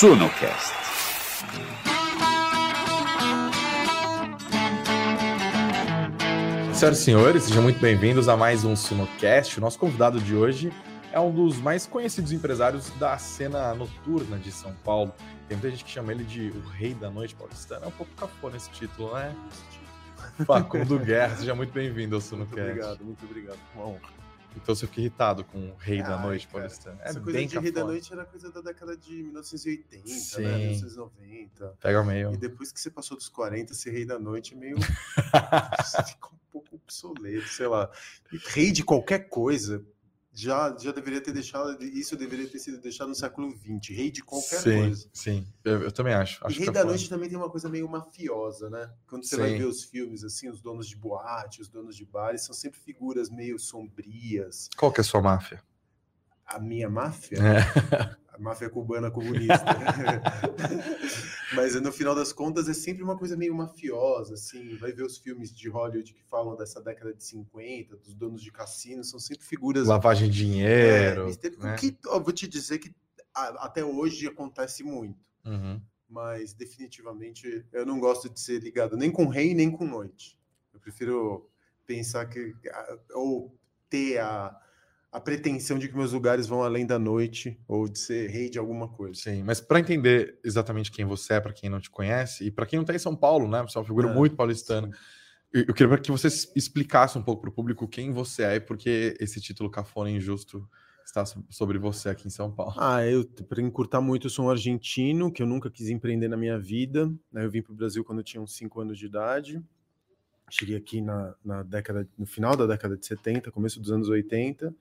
Sunocast. Senhoras e senhores, sejam muito bem-vindos a mais um Sunocast. O nosso convidado de hoje é um dos mais conhecidos empresários da cena noturna de São Paulo. Tem muita gente que chama ele de o rei da noite paulistana. É um pouco cafona esse título, né? Facundo Guerra, seja muito bem-vindo ao Sunocast. Muito obrigado, muito obrigado. Uma honra. Então você fica irritado com o rei da Ai, noite cara, paulistana. É Essa coisa bem de Rei da. Noite era coisa da década de 1980, Sim. né? 1990. Pega meio. E depois que você passou dos 40, ser Rei da Noite é meio. fica um pouco obsoleto, sei lá. Rei de qualquer coisa já, já deveria ter deixado. Isso deveria ter sido deixado no século XX. Rei de qualquer sim, coisa. sim. Eu, eu também acho. E acho Rei da cafona. Noite também tem uma coisa meio mafiosa, né? Quando você vai Sim. ver os filmes, assim, os donos de boate, os donos de bares, são sempre figuras meio sombrias. Qual que é a sua máfia? A minha máfia? É. A máfia cubana comunista. Mas no final das contas é sempre uma coisa meio mafiosa, assim. Vai ver os filmes de Hollywood que falam dessa década de 50, dos donos de cassino, são sempre figuras. Lavagem de É, dinheiro. mister- né? o que, ó, vou te dizer que até hoje acontece muito. Uhum. Mas definitivamente eu não gosto de ser ligado nem com rei nem com noite. Eu prefiro pensar que. ou ter a, a pretensão de que meus lugares vão além da noite, ou de ser rei de alguma coisa. Sim, mas para entender exatamente quem você é, para quem não te conhece, e para quem não está em São Paulo, né? Você é uma figura É, muito paulistana. Eu eu queria que você explicasse um pouco para o público quem você é e por que esse título cafona injusto está so- sobre você aqui em São Paulo. Ah, eu, para encurtar muito, eu sou um argentino que eu nunca quis empreender na minha vida. né? Eu vim para o Brasil quando eu tinha uns 5 anos de idade. Cheguei aqui na, na década, no final da década de 70, começo dos anos 80.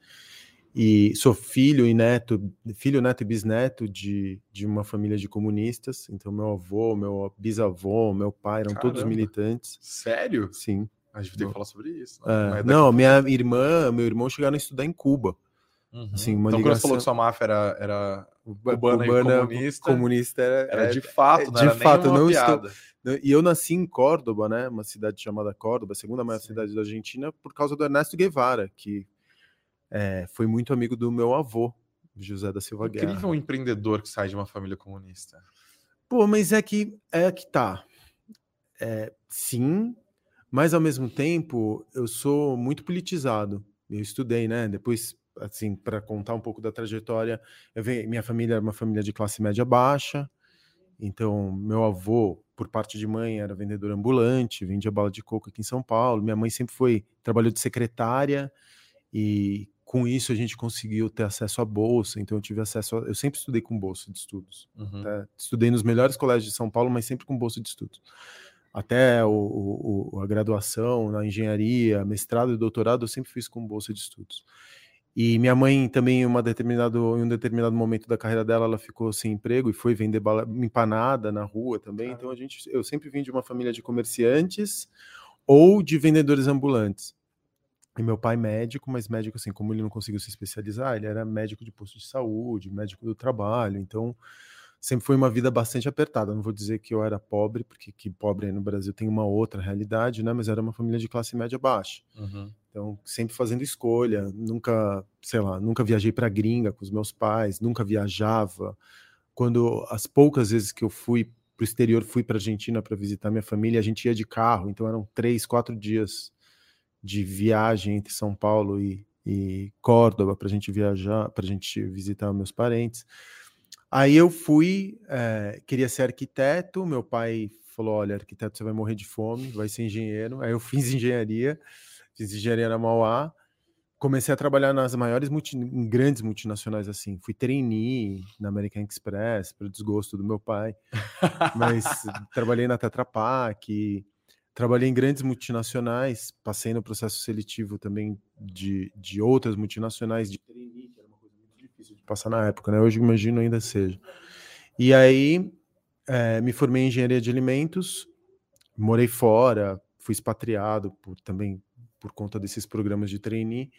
E sou filho e neto, filho, neto e bisneto de, de uma família de comunistas. Então, meu avô, meu bisavô, meu pai eram todos Caramba. militantes. Sério? Sim. A gente ter que falar sobre isso. É, Mas daqui- não, minha irmã, meu irmão chegaram a estudar em Cuba. Uhum. assim, uma então, quando você falou ligação- que sua máfia era, era cubana, e comunista, comunista era, era é- de fato, não de era fato, não estou- piada. Né, E eu nasci em Córdoba, né? Uma cidade chamada Córdoba, a segunda maior Sim. cidade da Argentina, por causa do Ernesto Guevara, que é, foi muito amigo do meu avô, José da Silva Guerra. Incrível um empreendedor que sai de uma família comunista. Pô, mas é que é que tá. É, sim, mas ao mesmo tempo eu sou muito politizado. Eu estudei, né? Depois, assim, para contar um pouco da trajetória, eu venho, minha família era uma família de classe média baixa. Então, meu avô, por parte de mãe, era vendedor ambulante, vendia bala de coco aqui em São Paulo. Minha mãe sempre foi, trabalhou de secretária e com isso a gente conseguiu ter acesso à bolsa. Então, eu tive acesso, a, eu sempre estudei com bolsa de estudos. Uhum. tá? Estudei nos melhores colégios de São Paulo, mas sempre com bolsa de estudos. Até o- o- a graduação na engenharia, mestrado e doutorado, eu sempre fiz com bolsa de estudos. E minha mãe também, em, uma determinado, em um determinado momento da carreira dela, ela ficou sem emprego e foi vender bala, empanada na rua também. Então a gente, eu sempre vim de uma família de comerciantes ou de vendedores ambulantes. E meu pai médico, mas médico assim, como ele não conseguiu se especializar, ele era médico de posto de saúde, médico do trabalho, então sempre foi uma vida bastante apertada. Não vou dizer que eu era pobre, porque que pobre aí no Brasil tem uma outra realidade, né? Mas era uma família de classe média baixa. Uhum. Então, sempre fazendo escolha, nunca, sei lá, nunca viajei para gringa com os meus pais, nunca viajava. Quando as poucas vezes que eu fui para o exterior, fui para Argentina para visitar minha família, a gente ia de carro, então eram três, quatro dias de viagem entre São Paulo e, e Córdoba para a gente viajar, para a gente visitar meus parentes. Aí eu fui, eh, queria ser arquiteto, meu pai falou, olha, arquiteto você vai morrer de fome, vai ser engenheiro. Aí eu fiz engenharia, fiz engenharia na Mauá, comecei a trabalhar nas maiores, multi, em grandes multinacionais assim. Fui trainee na American Express, para o desgosto do meu pai, mas trabalhei na Tetra Pak, trabalhei em grandes multinacionais, passei no processo seletivo também de, de outras multinacionais de trainee, que era uma coisa muito difícil de passar na época, né? Hoje imagino ainda seja. E aí eh, me formei em engenharia de alimentos, morei fora, fui expatriado por, também por conta desses programas de trainee.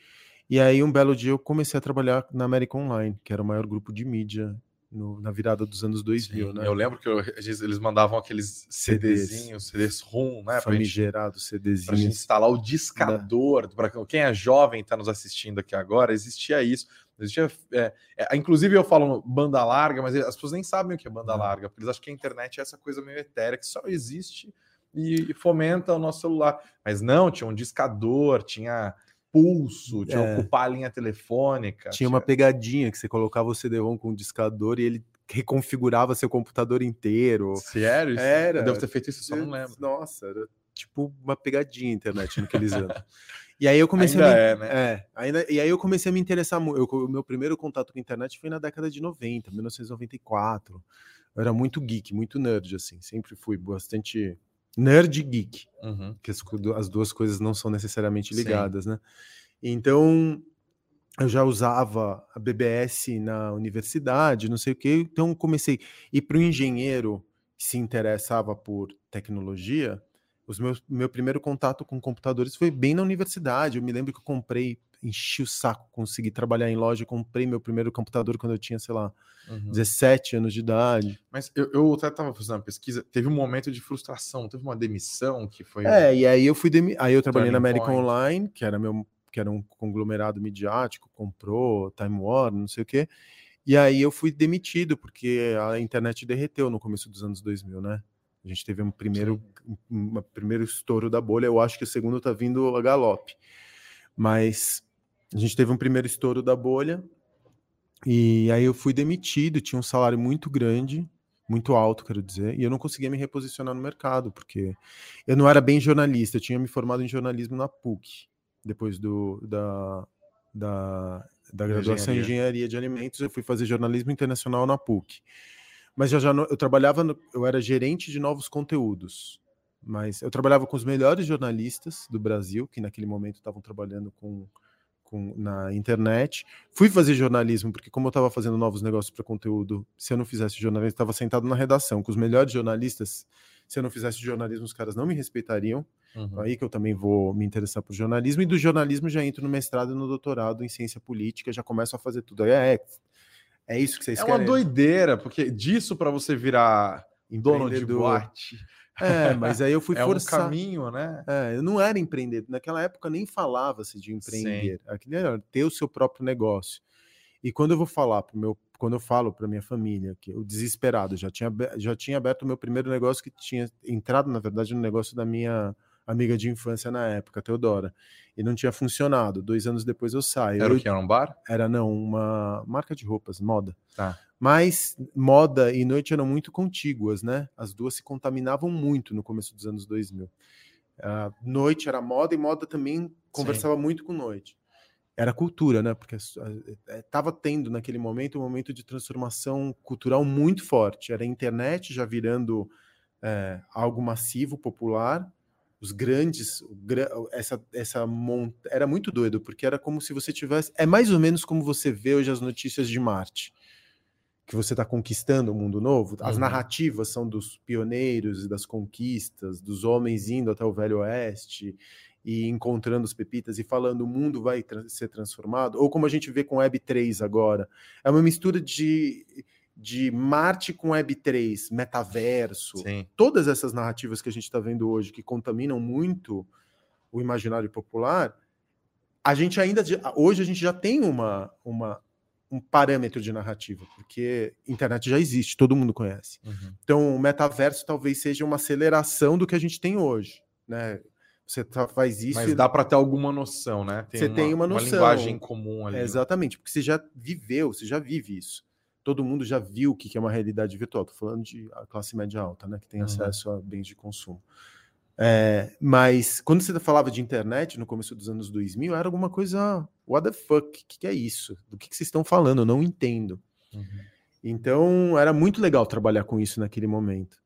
E aí, um belo dia, eu comecei a trabalhar na América Online, que era o maior grupo de mídia no, na virada dos anos 2000, Sim, né? Eu lembro que eu- eles mandavam aqueles CDzinhos, CDs ROM, né? Pra gente, Famigerado pra gente instalar o discador. Para quem é jovem e está nos assistindo aqui agora, existia isso. Existia, é, é, inclusive, eu falo banda larga, mas as pessoas nem sabem o que é banda Não. larga, porque eles acham que a internet é essa coisa meio etérea que só existe e fomenta o nosso celular. Mas não, tinha um discador, tinha pulso, tinha É. ocupar a linha telefônica. Tinha uma pegadinha que você colocava o CD-ROM com o discador e ele reconfigurava seu computador inteiro. Sério? Isso- Era. Eu devo ter feito isso, eu só não lembro. Nossa, era tipo uma pegadinha a internet naqueles anos. E aí eu comecei Ainda a me... é, né? É, ainda, e aí eu comecei a me interessar muito. O meu primeiro contato com a internet foi na década de 90, 1994. Eu era muito geek, muito nerd, assim. Sempre fui bastante nerd e geek, Uhum. que as, as duas coisas não são necessariamente Sim. ligadas, né? Então, eu já usava a BBS na universidade, não sei o quê. Então, comecei. E para o engenheiro que se interessava por tecnologia, os meus, meu primeiro contato com computadores foi bem na universidade. Eu me lembro que eu comprei, enchi o saco, consegui trabalhar em loja, comprei meu primeiro computador quando eu tinha, sei lá, Uhum. 17 anos de idade. Mas eu, eu até estava fazendo uma pesquisa, teve um momento de frustração, teve uma demissão que foi. É, e aí eu fui demi... aí eu trabalhei na American point. Online, que era meu que era um conglomerado midiático, comprou Time Warner, não sei o quê. E aí eu fui demitido porque a internet derreteu no começo dos anos 2000, né? A gente teve um primeiro um um primeiro estouro da bolha, eu acho que o segundo tá vindo a galope. Mas a gente teve um primeiro estouro da bolha e aí eu fui demitido, tinha um salário muito grande, muito alto, quero dizer, e eu não conseguia me reposicionar no mercado, porque eu não era bem jornalista, eu tinha me formado em jornalismo na PUC, depois do, da, da, da graduação em engenharia. engenharia de alimentos, eu fui fazer jornalismo internacional na PUC. Mas já, já eu trabalhava, no- eu era gerente de novos conteúdos, mas eu trabalhava com os melhores jornalistas do Brasil, que naquele momento estavam trabalhando com, com na internet. Fui fazer jornalismo, porque como eu estava fazendo novos negócios para conteúdo, se eu não fizesse jornalismo, estava sentado na redação com os melhores jornalistas. Se eu não fizesse jornalismo, os caras não me respeitariam. Uhum. Aí que eu também vou me interessar por jornalismo, e do jornalismo já entro no mestrado e no doutorado em ciência política, já começo a fazer tudo. Aí É, é isso que vocês É querem? uma doideira, porque disso para você virar dono de boate É, mas aí eu fui é um forçar. caminho, né? É, eu não era empreendedor. Naquela época nem falava-se de empreender. Aquilo era ter o seu próprio negócio. E quando eu vou falar pro meu, quando eu falo para minha família que o desesperado já tinha já tinha aberto o meu primeiro negócio que tinha entrado na verdade no negócio da minha amiga de infância na época, Teodora, e não tinha funcionado. Dois anos depois eu saio. Era o que? Era um bar? era não uma marca de roupas, moda. Tá. Mas moda e noite eram muito contíguas, né? As duas se contaminavam muito no começo dos anos 2000. Ah, noite era moda e moda também conversava muito com noite. Era cultura, né? Porque estava tendo naquele momento um momento de transformação cultural muito forte. Era a internet já virando eh, algo massivo, popular. Os grandes, essa, essa mont... era muito doido, porque era como se você tivesse. É mais ou menos como você vê hoje as notícias de Marte que você está conquistando o mundo novo, as Uhum. narrativas são dos pioneiros e das conquistas, dos homens indo até o Velho Oeste e encontrando as pepitas e falando o mundo vai tra- ser transformado, ou como a gente vê com Web3 agora, é uma mistura de, de Marte com Web3, metaverso, Sim. todas essas narrativas que a gente está vendo hoje, que contaminam muito o imaginário popular, a gente ainda, hoje a gente já tem uma, uma, um parâmetro de narrativa, porque internet já existe, todo mundo conhece. Uhum. Então, o metaverso talvez seja uma aceleração do que a gente tem hoje, né? Você tá- faz isso Mas dá para ter alguma noção, né? Você tem uma Uma noção. linguagem comum ali. É, exatamente, porque você já viveu, você já vive isso. Todo mundo já viu o que é uma realidade virtual. Tô falando de a classe média alta, né? Que tem Uhum. acesso a bens de consumo. É, mas quando você falava de internet no começo dos anos 2000, era alguma coisa. What the fuck? O que, que é isso? Do que, que vocês estão falando? Eu não entendo. Uhum. Então, era muito legal trabalhar com isso naquele momento.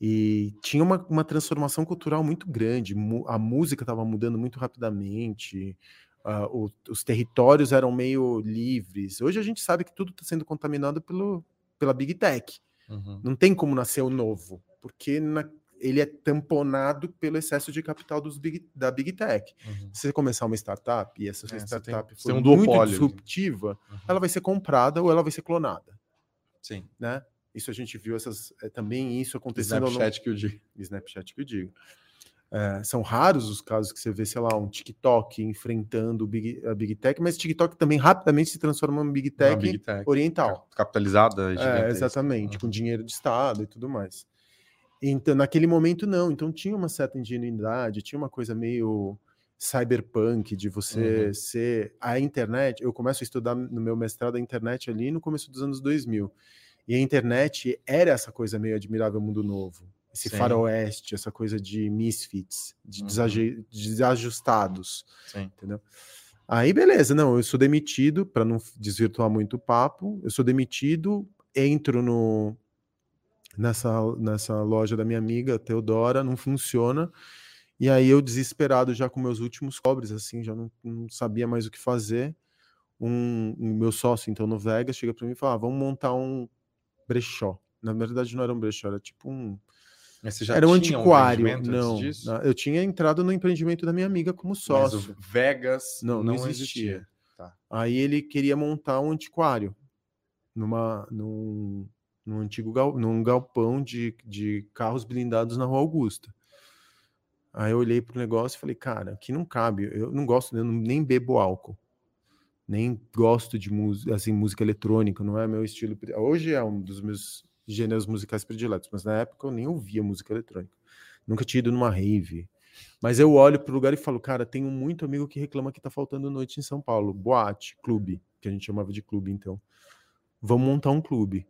E tinha uma, uma transformação cultural muito grande. A música estava mudando muito rapidamente. Ah, o- os territórios eram meio livres. Hoje a gente sabe que tudo está sendo contaminado pelo, pela Big Tech. Uhum. Não tem como nascer o novo, porque na- ele é tamponado pelo excesso de capital dos big- da Big Tech. Uhum. Se você começar uma startup e essa É, tem- startup você for tem um muito duopólio disruptiva, Uhum. ela vai ser comprada ou ela vai ser clonada. Sim. né? Isso a gente viu essas, é, também isso acontecendo. Snapchat que eu digo. Snapchat que eu digo. É, são raros os casos que você vê, sei lá, um TikTok enfrentando Big, a Big Tech, mas TikTok também rapidamente se transforma em Big Tech, Big Tech. oriental. Capitalizada, É, exatamente, Uhum. com dinheiro de Estado e tudo mais. Então, naquele momento, não. Então, tinha uma certa ingenuidade, tinha uma coisa meio cyberpunk de você Uhum. ser. A internet, eu começo a estudar no meu mestrado a internet ali no começo dos anos 2000. E a internet era essa coisa meio admirável mundo novo. Esse Sim. faroeste, essa coisa de misfits, de Uhum. desajustados. Sim. Entendeu? Aí, beleza, não, eu sou demitido, para não desvirtuar muito o papo, eu sou demitido, entro no nessa, nessa loja da minha amiga, Teodora, não funciona, e aí eu desesperado já com meus últimos cobres, assim, já não, não sabia mais o que fazer, um, um meu sócio, então, no Vegas, chega para mim e fala, ah, vamos montar um brechó. Na verdade, não era um brechó, era tipo um... Mas você já era um antiquário. antes não, na- eu tinha entrado no empreendimento da minha amiga como sócio. Vegas Não, não, não existia. existia. Tá. Aí ele queria montar um antiquário numa, num, num antigo gal, num galpão de, de carros blindados na Rua Augusta. Aí eu olhei pro negócio e falei, cara, aqui não cabe. Eu não gosto, eu não- nem bebo álcool. Nem gosto de música, assim, música eletrônica, não é meu estilo. Hoje é um dos meus gêneros musicais prediletos, mas na época eu nem ouvia música eletrônica. Nunca tinha ido numa rave. Mas eu olho pro lugar e falo, cara, tenho muito amigo que reclama que tá faltando noite em São Paulo. Boate, clube, que a gente chamava de clube, então. Vamos montar um clube.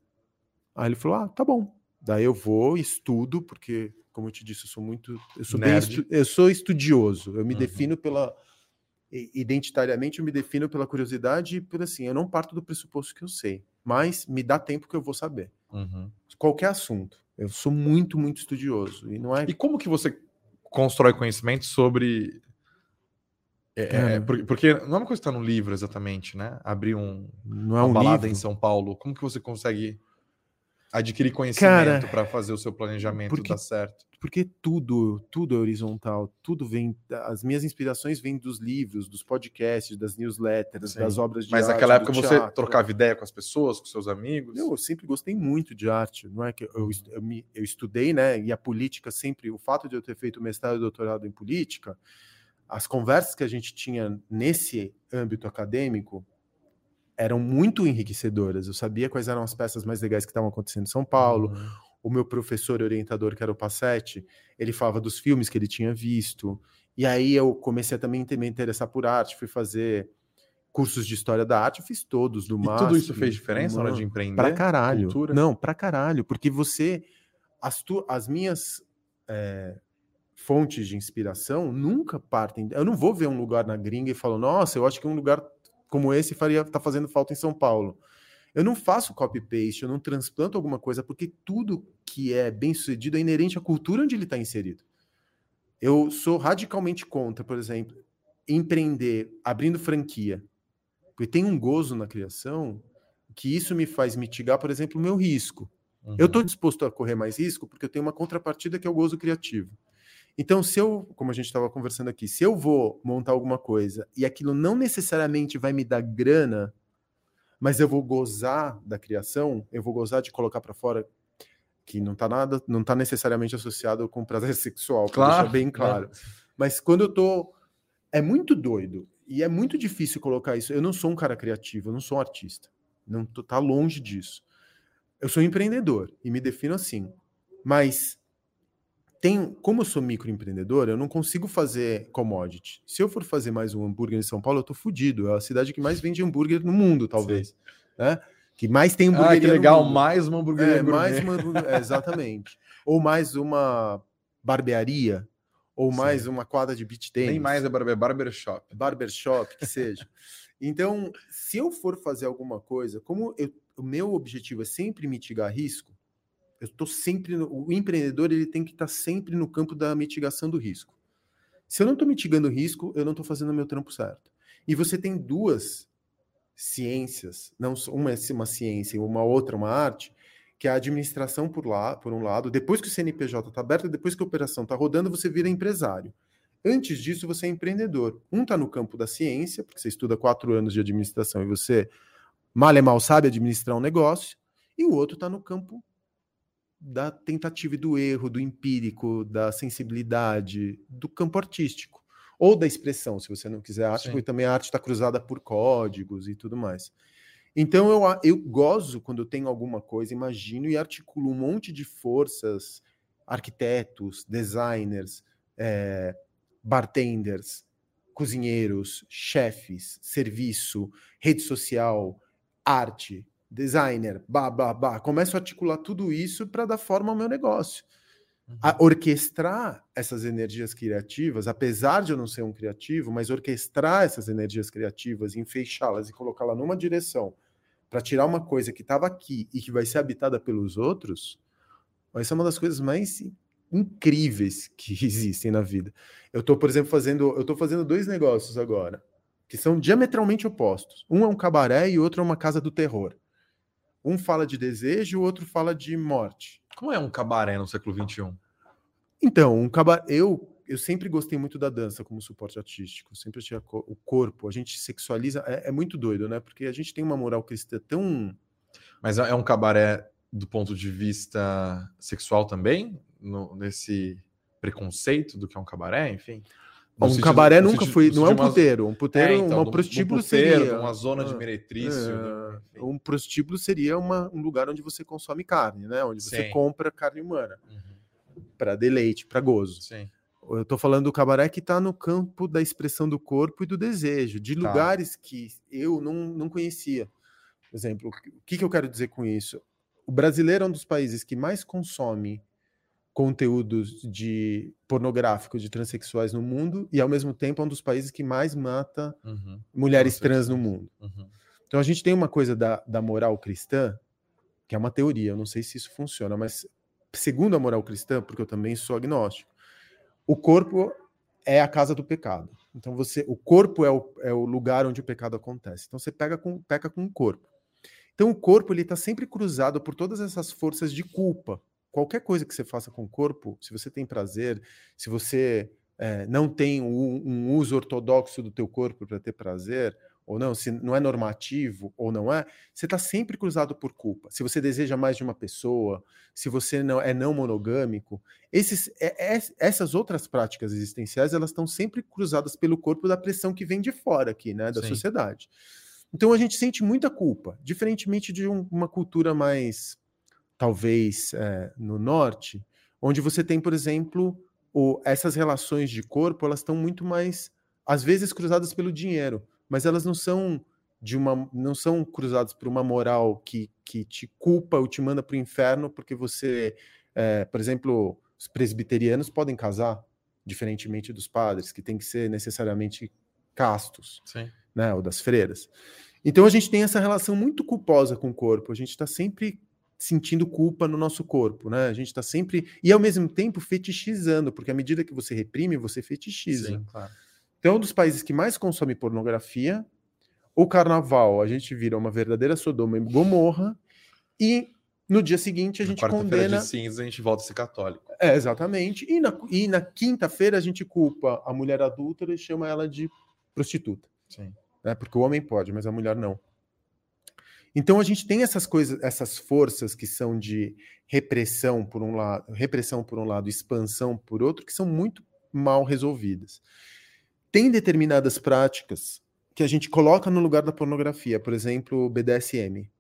Aí ele falou, ah, tá bom. Daí eu vou, estudo, porque, como eu te disse, eu sou muito. Eu sou, estu- eu sou estudioso. Eu me Uhum. defino pela. Identitariamente, eu me defino pela curiosidade e por assim. Eu não parto do pressuposto que eu sei, mas me dá tempo que eu vou saber. Uhum. Qualquer assunto. Eu sou muito, muito estudioso. E não é. E como que você constrói conhecimento sobre. É, é, porque não é uma coisa que está no livro exatamente, né? Abrir um, Não é uma um balada livro. em São Paulo. Como que você consegue adquirir conhecimento para fazer o seu planejamento porque- dar certo? porque tudo, tudo é horizontal, tudo vem, as minhas inspirações vêm dos livros, dos podcasts, das newsletters, Sim. das obras de Mas arte, naquela do época você teatro. trocava ideia com as pessoas, com seus amigos? Eu sempre gostei muito de arte, não é que eu, eu, me- eu estudei, né? E a política sempre, o fato de eu ter feito mestrado e doutorado em política, as conversas que a gente tinha nesse âmbito acadêmico eram muito enriquecedoras. Eu sabia quais eram as peças mais legais que estavam acontecendo em São Paulo, Uhum. o meu professor orientador, que era o Passetti, ele falava dos filmes que ele tinha visto. E aí eu comecei a também ter- me interessar por arte, fui fazer cursos de história da arte, eu fiz todos do MASP. tudo isso fez diferença na hora de empreender? Pra caralho. Cultura? Não, pra caralho. Porque você. As, tu, as minhas é, fontes de inspiração nunca partem. Eu não vou ver um lugar na gringa e falo, nossa, eu acho que um lugar como esse faria tá fazendo falta em São Paulo. Eu não faço copy-paste, eu não transplanto alguma coisa, porque tudo que é bem sucedido é inerente à cultura onde ele está inserido. Eu sou radicalmente contra, por exemplo, empreender abrindo franquia. Porque tem um gozo na criação que isso me faz mitigar, por exemplo, o meu risco. Uhum. Eu estou disposto a correr mais risco porque eu tenho uma contrapartida que é o gozo criativo. Então, se eu, como a gente estava conversando aqui, se eu vou montar alguma coisa e aquilo não necessariamente vai me dar grana, mas eu vou gozar da criação, eu vou gozar de colocar para fora que não está nada, não está necessariamente associado com prazer sexual, para Claro, deixar bem né? claro. Mas quando eu tô é muito doido e é muito difícil colocar isso. Eu não sou um cara criativo, eu não sou um artista. Não tô, tá longe disso. Eu sou um empreendedor e me defino assim. Mas tem, como eu sou microempreendedor, eu não consigo fazer commodity. Se eu for fazer mais um hambúrguer em São Paulo, eu tô fudido. É a cidade que mais vende hambúrguer no mundo, talvez. Né? Que mais tem Ah, hambúrguer que legal, mais uma hamburgueria é, mais uma, é, exatamente. Ou mais uma barbearia, ou Sim. mais uma quadra de beach tênis. Nem mais é barber, barbershop. barbershop, que seja. Então, se eu for fazer alguma coisa, como eu- o meu objetivo é sempre mitigar risco, eu estou sempre no, o empreendedor ele tem que estar sempre no campo da mitigação do risco. Se eu não estou mitigando o risco, eu não estou fazendo o meu trampo certo. E você tem duas ciências, não uma é uma ciência e uma outra uma arte, que é a administração por lá, por um lado, depois que o CNPJ está aberto, depois que a operação está rodando, você vira empresário. Antes disso, você é empreendedor. Um está no campo da ciência, porque você estuda quatro anos de administração e você mal e mal sabe administrar um negócio, E o outro está no campo da tentativa e do erro, do empírico, da sensibilidade, do campo artístico. Ou da expressão, se você não quiser arte, Sim. porque também a arte está cruzada por códigos e tudo mais. Então eu, eu gozo quando eu tenho alguma coisa, imagino e articulo um monte de forças, arquitetos, designers, é, bartenders, cozinheiros, chefes, serviço, rede social, arte, designer, bah, bah, bah. Começo a articular tudo isso para dar forma ao meu negócio. Uhum. A orquestrar essas energias criativas, apesar de eu não ser um criativo, mas orquestrar essas energias criativas, enfeixá-las e colocá-las numa direção para tirar uma coisa que estava aqui e que vai ser habitada pelos outros, vai ser uma das coisas mais incríveis que existem na vida. Eu estou, por exemplo, fazendo, eu tô fazendo dois negócios agora que são diametralmente opostos. Um é um cabaré e o outro é uma casa do terror. Um fala de desejo, o outro fala de morte. Como é um cabaré no século XXI? Então, um cabaré. Eu, eu sempre gostei muito da dança como suporte artístico. Sempre tinha o corpo. A gente sexualiza. É, é, muito doido, né? Porque a gente tem uma moral cristã tão. Mas é, é um cabaré do ponto de vista sexual também? No, nesse preconceito do que é um cabaré, enfim? Um sentido, cabaré nunca sentido, foi, não é um puteiro. Um puteiro, é, então, um prostíbulo um puteiro, seria uma zona de ah, meretrício. É, um prostíbulo seria uma, um lugar onde você consome carne, né? Onde você Sim. compra carne humana uhum. para deleite, para gozo. Sim. Eu estou falando do cabaré que está no campo da expressão do corpo e do desejo, de tá. lugares que eu não, não conhecia. Por exemplo, o que, que eu quero dizer com isso? O brasileiro é um dos países que mais consome conteúdos de pornográfico de transexuais no mundo e ao mesmo tempo é um dos países que mais mata uhum. mulheres trans no mundo. Uhum. Então a gente tem uma coisa da, da moral cristã que é uma teoria, eu não sei se isso funciona, mas segundo a moral cristã, porque eu também sou agnóstico, o corpo é a casa do pecado. Então você, o corpo é o, é o lugar onde o pecado acontece. Então você pega com, peca com o corpo. Então o corpo ele está sempre cruzado por todas essas forças de culpa qualquer coisa que você faça com o corpo, se você tem prazer, se você é, não tem um, um, uso ortodoxo do teu corpo para ter prazer, ou não, se não é normativo ou não é, você está sempre cruzado por culpa. Se você deseja mais de uma pessoa, se você não é não monogâmico, esses, é, é, essas outras práticas existenciais elas estão sempre cruzadas pelo corpo da pressão que vem de fora aqui, né, da Sim. sociedade. Então a gente sente muita culpa, diferentemente de um, uma cultura mais talvez é, no norte, onde você tem, por exemplo, o, essas relações de corpo, elas estão muito mais, às vezes, cruzadas pelo dinheiro, mas elas não são de uma, não são cruzadas por uma moral que, que te culpa ou te manda para o inferno porque você, é, por exemplo, os presbiterianos podem casar, diferentemente dos padres, que tem que ser necessariamente castos, Sim. né, ou das freiras. Então a gente tem essa relação muito culposa com o corpo, a gente está sempre sentindo culpa no nosso corpo, né? A gente está sempre e ao mesmo tempo fetichizando, porque à medida que você reprime, você fetichiza. Sim, claro. Então, é um dos países que mais consome pornografia, o carnaval, a gente vira uma verdadeira Sodoma e Gomorra e no dia seguinte a gente condena. de cinza a gente volta a ser católico. É, exatamente. E na, e na quinta-feira a gente culpa a mulher adulta e chama ela de prostituta. Sim. Né? Porque o homem pode, mas a mulher não. Então a gente tem essas coisas, essas forças que são de repressão por um lado, repressão por um lado, expansão por outro, que são muito mal resolvidas. Tem determinadas práticas que a gente coloca no lugar da pornografia, por exemplo, o BDSM.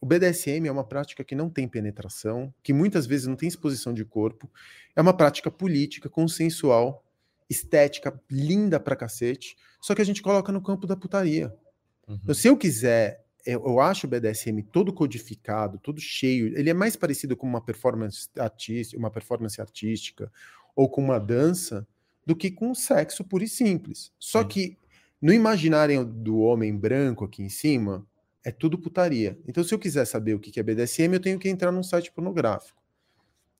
O BDSM é uma prática que não tem penetração, que muitas vezes não tem exposição de corpo, é uma prática política, consensual, estética, linda pra cacete, só que a gente coloca no campo da putaria. Uhum. Então, se eu quiser eu acho o BDSM todo codificado, todo cheio. Ele é mais parecido com uma performance artística, uma performance artística ou com uma dança do que com sexo puro e simples. Só Sim. que no imaginário do homem branco aqui em cima, é tudo putaria. Então, se eu quiser saber o que é BDSM, eu tenho que entrar num site pornográfico.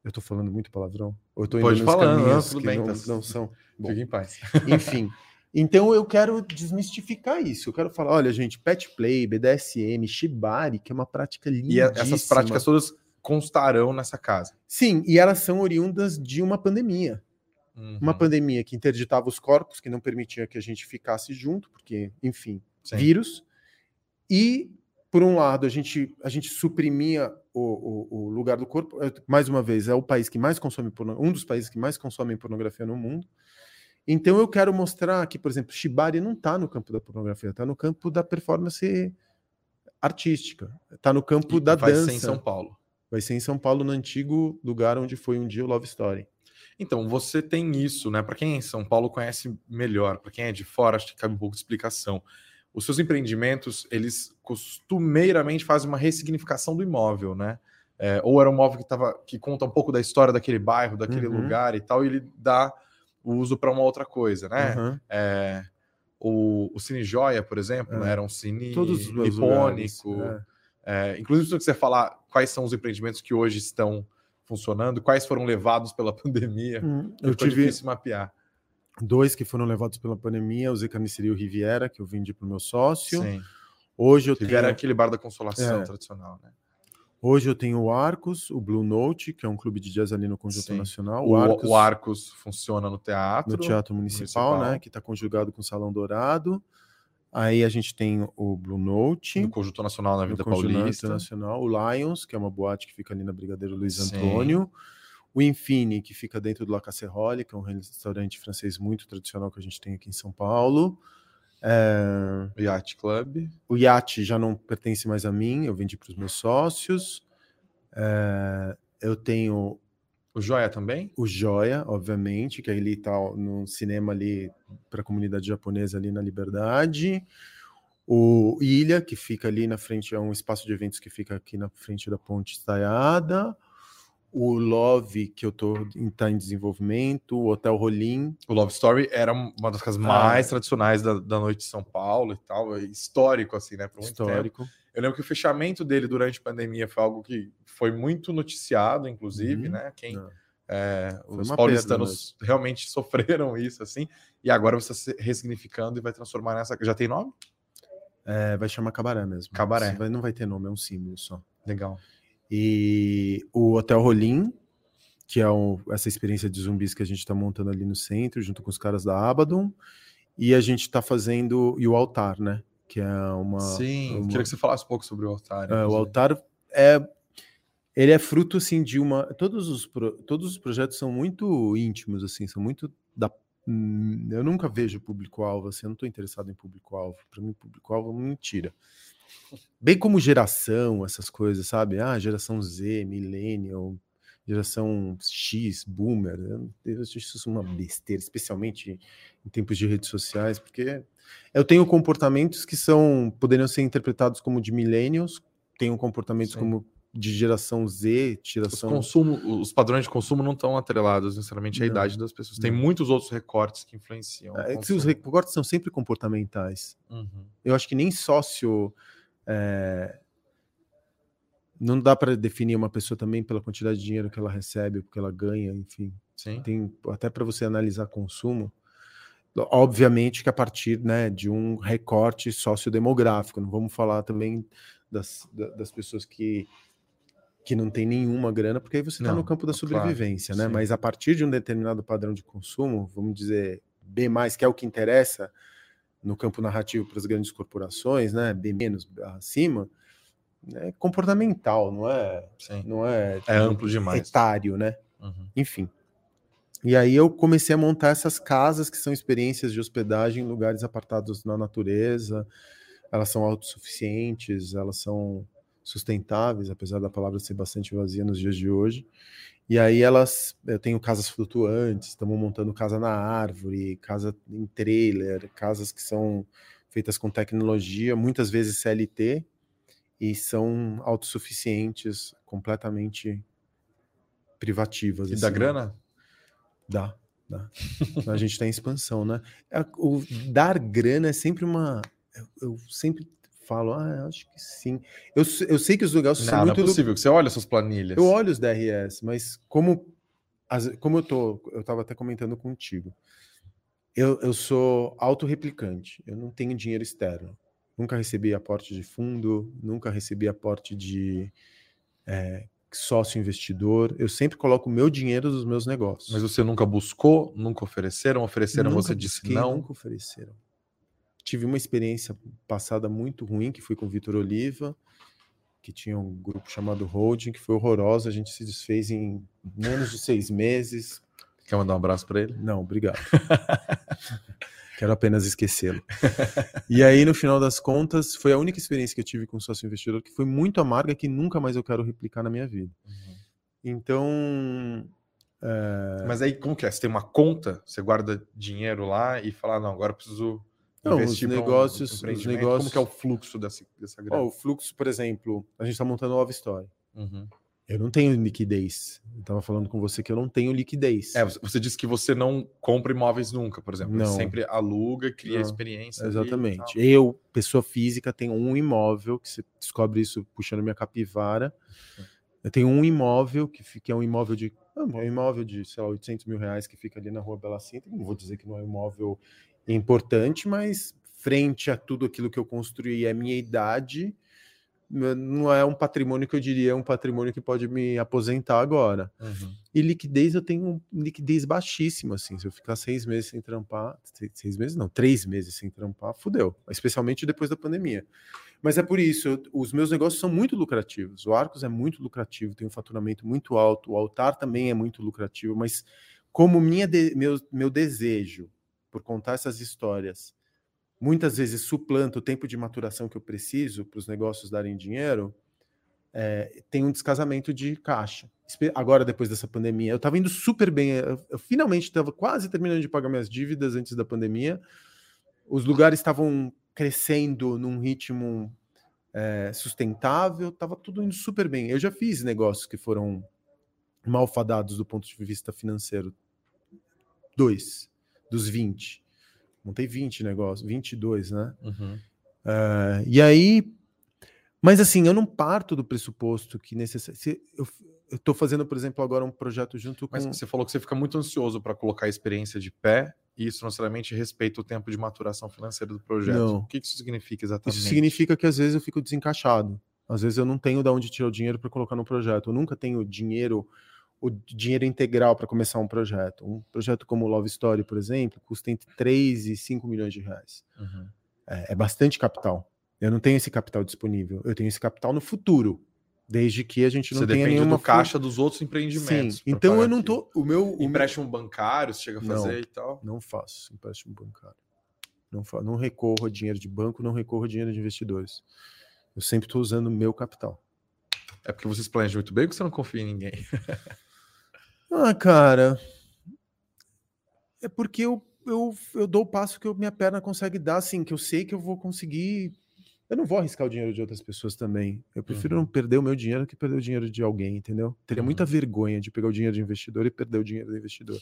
Eu tô falando muito palavrão? Ou eu tô indo Pode falar, não, tudo bem, não, tá... não são. Bom, Fique em paz. Enfim. Então eu quero desmistificar isso. Eu quero falar, olha, gente, pet play, BDSM, shibari, que é uma prática linda. E essas práticas todas constarão nessa casa. Sim, e elas são oriundas de uma pandemia. Uhum. Uma pandemia que interditava os corpos, que não permitia que a gente ficasse junto, porque, enfim, Sim. vírus. E por um lado, a gente, a gente suprimia o, o, o, lugar do corpo. Mais uma vez, é o país que mais consome um dos países que mais consomem pornografia no mundo. Então eu quero mostrar que, por exemplo, Shibari não está no campo da pornografia, está no campo da performance artística, está no campo e da vai dança. Vai ser em São Paulo. Vai ser em São Paulo, no antigo lugar onde foi um dia o Love Story. Então, você tem isso, né? Para quem é em São Paulo conhece melhor, para quem é de fora, acho que cabe um pouco de explicação. Os seus empreendimentos, eles costumeiramente fazem uma ressignificação do imóvel, né? É, ou era um imóvel que, tava, que conta um pouco da história daquele bairro, daquele uhum. lugar e tal, e ele dá o uso para uma outra coisa, né? Uhum. É, o, o Cine Joia, por exemplo, é. né? era um cine Todos. É. é. inclusive, se você falar quais são os empreendimentos que hoje estão funcionando, quais foram levados pela pandemia, hum, eu tive difícil mapear. Dois que foram levados pela pandemia, o Zé Carniceria e o Riviera, que eu vendi para o meu sócio. Sim. Hoje eu Riviera tenho... é aquele bar da consolação é. tradicional, né? Hoje eu tenho o Arcos, o Blue Note, que é um clube de jazz ali no Conjunto Sim. Nacional. O, o, Arcos, o, Arcos, funciona no teatro. No Teatro Municipal, Municipal. né? Que está conjugado com o Salão Dourado. Aí a gente tem o Blue Note. No Conjunto Nacional na Vida Paulista. Nacional. O Lions, que é uma boate que fica ali na Brigadeiro Luiz Sim. Antônio. O Infini, que fica dentro do La Casserole, que é um restaurante francês muito tradicional que a gente tem aqui em São Paulo. É... O Yacht Club. O Yacht já não pertence mais a mim, eu vendi para os meus sócios. É... Eu tenho. O Joia também? O Joia, obviamente, que ele está no cinema ali para a comunidade japonesa ali na Liberdade. O Ilha, que fica ali na frente, é um espaço de eventos que fica aqui na frente da Ponte Estaiada o Love, que eu tô em, tá em desenvolvimento, o Hotel Rolim. O Love Story era uma das casas ah. mais tradicionais da, da noite de São Paulo e tal, é histórico, assim, né? histórico. Tempo. Eu lembro que o fechamento dele durante a pandemia foi algo que foi muito noticiado, inclusive, uhum. né? Quem, é, os paulistanos perda, realmente sofreram isso, assim, e agora você está ressignificando e vai transformar nessa. Já tem nome? É, vai chamar Cabaré mesmo. Cabaré. Vai, não vai ter nome, é um símbolo só. Legal. E o Hotel Rolim, que é um, essa experiência de zumbis que a gente está montando ali no centro, junto com os caras da Abaddon. E a gente está fazendo. E o altar, né? Que é uma. Sim, uma... queria que você falasse um pouco sobre o altar. É, o altar é. Ele é fruto assim de uma. Todos os, pro... todos os projetos são muito íntimos, assim, são muito da. Hum, eu nunca vejo público-alvo, assim, eu não estou interessado em público-alvo. Para mim, público-alvo é uma mentira. Bem como geração, essas coisas, sabe? Ah, geração Z, millennial, geração X, boomer. Eu acho isso uma besteira, especialmente em tempos de redes sociais, porque eu tenho comportamentos que são poderiam ser interpretados como de millennials, tenho comportamentos Sim. como de geração Z, geração. Os, consumo, os padrões de consumo não estão atrelados necessariamente à não, idade das pessoas. Tem não. muitos outros recortes que influenciam. É, os recortes são sempre comportamentais. Uhum. Eu acho que nem sócio é, não dá para definir uma pessoa também pela quantidade de dinheiro que ela recebe, porque ela ganha, enfim. Sim. Tem até para você analisar consumo. Obviamente que a partir né, de um recorte sociodemográfico, não vamos falar também das, das pessoas que, que não tem nenhuma grana, porque aí você está no campo da sobrevivência, claro, né? Sim. Mas a partir de um determinado padrão de consumo, vamos dizer B, que é o que interessa, no campo narrativo para as grandes corporações, né, B menos acima, é comportamental, não é, Sim. não é, é amplo demais, etário, né? Uhum. Enfim. E aí eu comecei a montar essas casas que são experiências de hospedagem em lugares apartados na natureza. Elas são autossuficientes, elas são sustentáveis, apesar da palavra ser bastante vazia nos dias de hoje. E aí elas, eu tenho casas flutuantes, estamos montando casa na árvore, casa em trailer, casas que são feitas com tecnologia, muitas vezes CLT, e são autossuficientes, completamente privativas. E assim, dá grana? Dá, dá. a gente está em expansão, né? É, o dar grana é sempre uma. Eu sempre falo, ah, acho que sim. Eu, eu sei que os negócios não, são muito. Não é possível, que você olha suas planilhas. Eu olho os DRS, mas como, as, como eu tô, eu estava até comentando contigo, eu, eu sou autorreplicante, eu não tenho dinheiro externo. Nunca recebi aporte de fundo, nunca recebi aporte de é, sócio investidor. Eu sempre coloco o meu dinheiro dos meus negócios. Mas você nunca buscou, nunca ofereceram? Ofereceram, nunca você busquei, disse não? Nunca ofereceram. Tive uma experiência passada muito ruim, que foi com o Vitor Oliva, que tinha um grupo chamado Holding, que foi horrorosa. A gente se desfez em menos de seis meses. Quer mandar um abraço para ele? Não, obrigado. Quero apenas esquecê-lo. e aí, no final das contas, foi a única experiência que eu tive com sócio investidor que foi muito amarga que nunca mais eu quero replicar na minha vida. Uhum. Então. É... Mas aí, como que é? Você tem uma conta, você guarda dinheiro lá e fala, ah, não, agora eu preciso não, os negócios, um os negócios. Como que é o fluxo dessa, dessa grana? Oh, o fluxo, por exemplo, a gente está montando Love Story. Uhum. Eu não tenho liquidez. Eu estava falando com você que eu não tenho liquidez. É, você disse que você não compra imóveis nunca, por exemplo. Não. Você sempre aluga, cria não. experiência. Exatamente. Eu, pessoa física, tenho um imóvel, que você descobre isso puxando minha capivara. Eu tenho um imóvel que, que é um imóvel de. É um imóvel de, sei lá, 800 mil reais que fica ali na rua Bela Cinta. Não vou dizer que não é um imóvel importante, mas frente a tudo aquilo que eu construí, a minha idade, não é um patrimônio que eu diria é um patrimônio que pode me aposentar agora. Uhum. E liquidez eu tenho liquidez baixíssima, assim. Se eu ficar seis meses sem trampar, seis meses não, três meses sem trampar, fudeu. Especialmente depois da pandemia. Mas é por isso, eu, os meus negócios são muito lucrativos. O Arcos é muito lucrativo, tem um faturamento muito alto. O Altar também é muito lucrativo, mas como minha de, meu, meu desejo por contar essas histórias, muitas vezes suplanta o tempo de maturação que eu preciso para os negócios darem dinheiro, é, tem um descasamento de caixa. Agora, depois dessa pandemia, eu estava indo super bem, eu, eu finalmente estava quase terminando de pagar minhas dívidas antes da pandemia, os lugares estavam crescendo num ritmo é, sustentável, estava tudo indo super bem. Eu já fiz negócios que foram malfadados do ponto de vista financeiro. Dois dos 20. Montei 20 negócios, 22, né? Uhum. Uh, e aí, mas assim, eu não parto do pressuposto que necessário. Eu, eu tô fazendo, por exemplo, agora um projeto junto com. Mas você falou que você fica muito ansioso para colocar a experiência de pé e isso não necessariamente respeita o tempo de maturação financeira do projeto. Não. O que isso significa exatamente? Isso significa que às vezes eu fico desencaixado. Às vezes eu não tenho de onde tirar o dinheiro para colocar no projeto. Eu nunca tenho dinheiro o dinheiro integral para começar um projeto. Um projeto como o Love Story, por exemplo, custa entre 3 e 5 milhões de reais. Uhum. É, é, bastante capital. Eu não tenho esse capital disponível. Eu tenho esse capital no futuro. Desde que a gente não você tenha nenhuma do caixa dos outros empreendimentos. Sim. Então eu não tô. O meu empréstimo bancário, você chega a fazer não, e tal. Não faço empréstimo bancário. Não, não recorro a dinheiro de banco, não recorro a dinheiro de investidores. Eu sempre estou usando o meu capital. É porque vocês planejam muito bem ou você não confia em ninguém? Ah, cara. É porque eu, eu, eu dou o passo que eu, minha perna consegue dar, assim, que eu sei que eu vou conseguir. Eu não vou arriscar o dinheiro de outras pessoas também. Eu prefiro uhum. não perder o meu dinheiro que perder o dinheiro de alguém, entendeu? Teria uhum. muita vergonha de pegar o dinheiro de investidor e perder o dinheiro do investidor.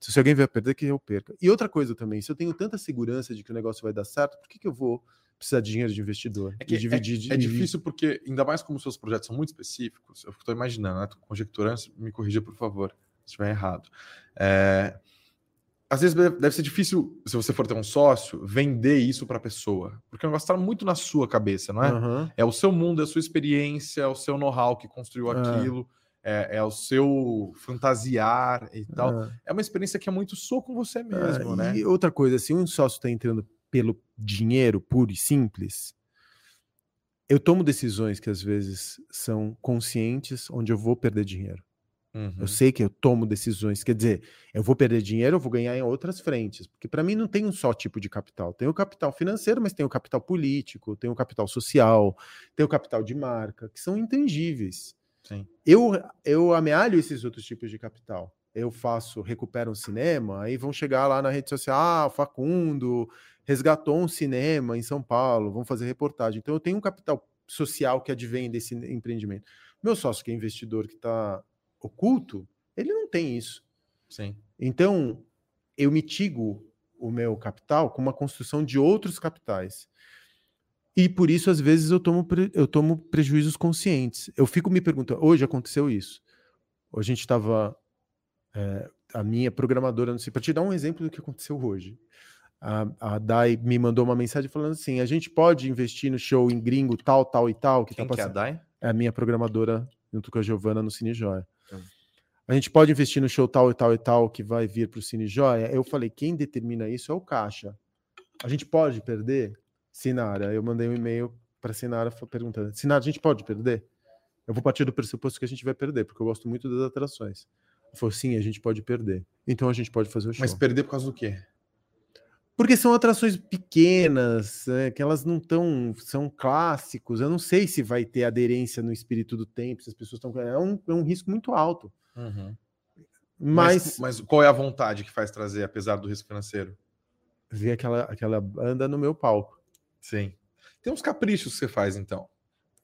Se alguém vier perder, que eu perca. E outra coisa também, se eu tenho tanta segurança de que o negócio vai dar certo, por que, que eu vou precisar de dinheiro de investidor? É, que dividir, é, é difícil porque, ainda mais como seus projetos são muito específicos, eu estou imaginando, né? conjecturando, me corrija, por favor, se estiver errado. É, às vezes deve ser difícil, se você for ter um sócio, vender isso para a pessoa, porque o negócio está muito na sua cabeça, não é? Uhum. É o seu mundo, é a sua experiência, é o seu know-how que construiu é. aquilo é, é, o seu fantasiar e tal. É. é uma experiência que é muito só com você mesmo, é, né? E outra coisa, se um sócio está entrando pelo dinheiro puro e simples, eu tomo decisões que às vezes são conscientes, onde eu vou perder dinheiro. Uhum. Eu sei que eu tomo decisões, quer dizer, eu vou perder dinheiro, eu vou ganhar em outras frentes, porque para mim não tem um só tipo de capital. Tem o capital financeiro, mas tem o capital político, tem o capital social, tem o capital de marca, que são intangíveis. Sim. Eu, eu amealho esses outros tipos de capital. Eu faço, recupero um cinema, aí vão chegar lá na rede social, ah, Facundo resgatou um cinema em São Paulo, vão fazer reportagem. Então eu tenho um capital social que advém desse empreendimento. Meu sócio, que é investidor que está oculto, ele não tem isso. Sim. Então, eu mitigo o meu capital com uma construção de outros capitais. E por isso, às vezes, eu tomo, eu tomo prejuízos conscientes. Eu fico me perguntando, hoje aconteceu isso. Hoje a gente estava. É, a minha programadora, não sei, para te dar um exemplo do que aconteceu hoje. A, a Dai me mandou uma mensagem falando assim: a gente pode investir no show em gringo tal, tal e tal. Que tá Quem tá passando. que é a Dai? É a minha programadora, junto com a Giovana no Cine Joia. Hum. A gente pode investir no show tal e tal e tal que vai vir para o Cine Joia. Eu falei: quem determina isso é o Caixa. a gente pode perder? Sinara, eu mandei um e-mail para Sinara perguntando: Sinara, a gente pode perder? Eu vou partir do pressuposto que a gente vai perder, porque eu gosto muito das atrações. Ela falou: sim, a gente pode perder. Então a gente pode fazer o show. Mas perder por causa do quê? Porque são atrações pequenas, é, que elas não estão. São clássicos. Eu não sei se vai ter aderência no espírito do tempo, se as pessoas estão. É um, é um risco muito alto. Uhum. Mas, Mas, mas qual é a vontade que faz trazer, apesar do risco financeiro? ver aquela, aquela banda no meu palco. Sim. Tem uns caprichos que você faz, então.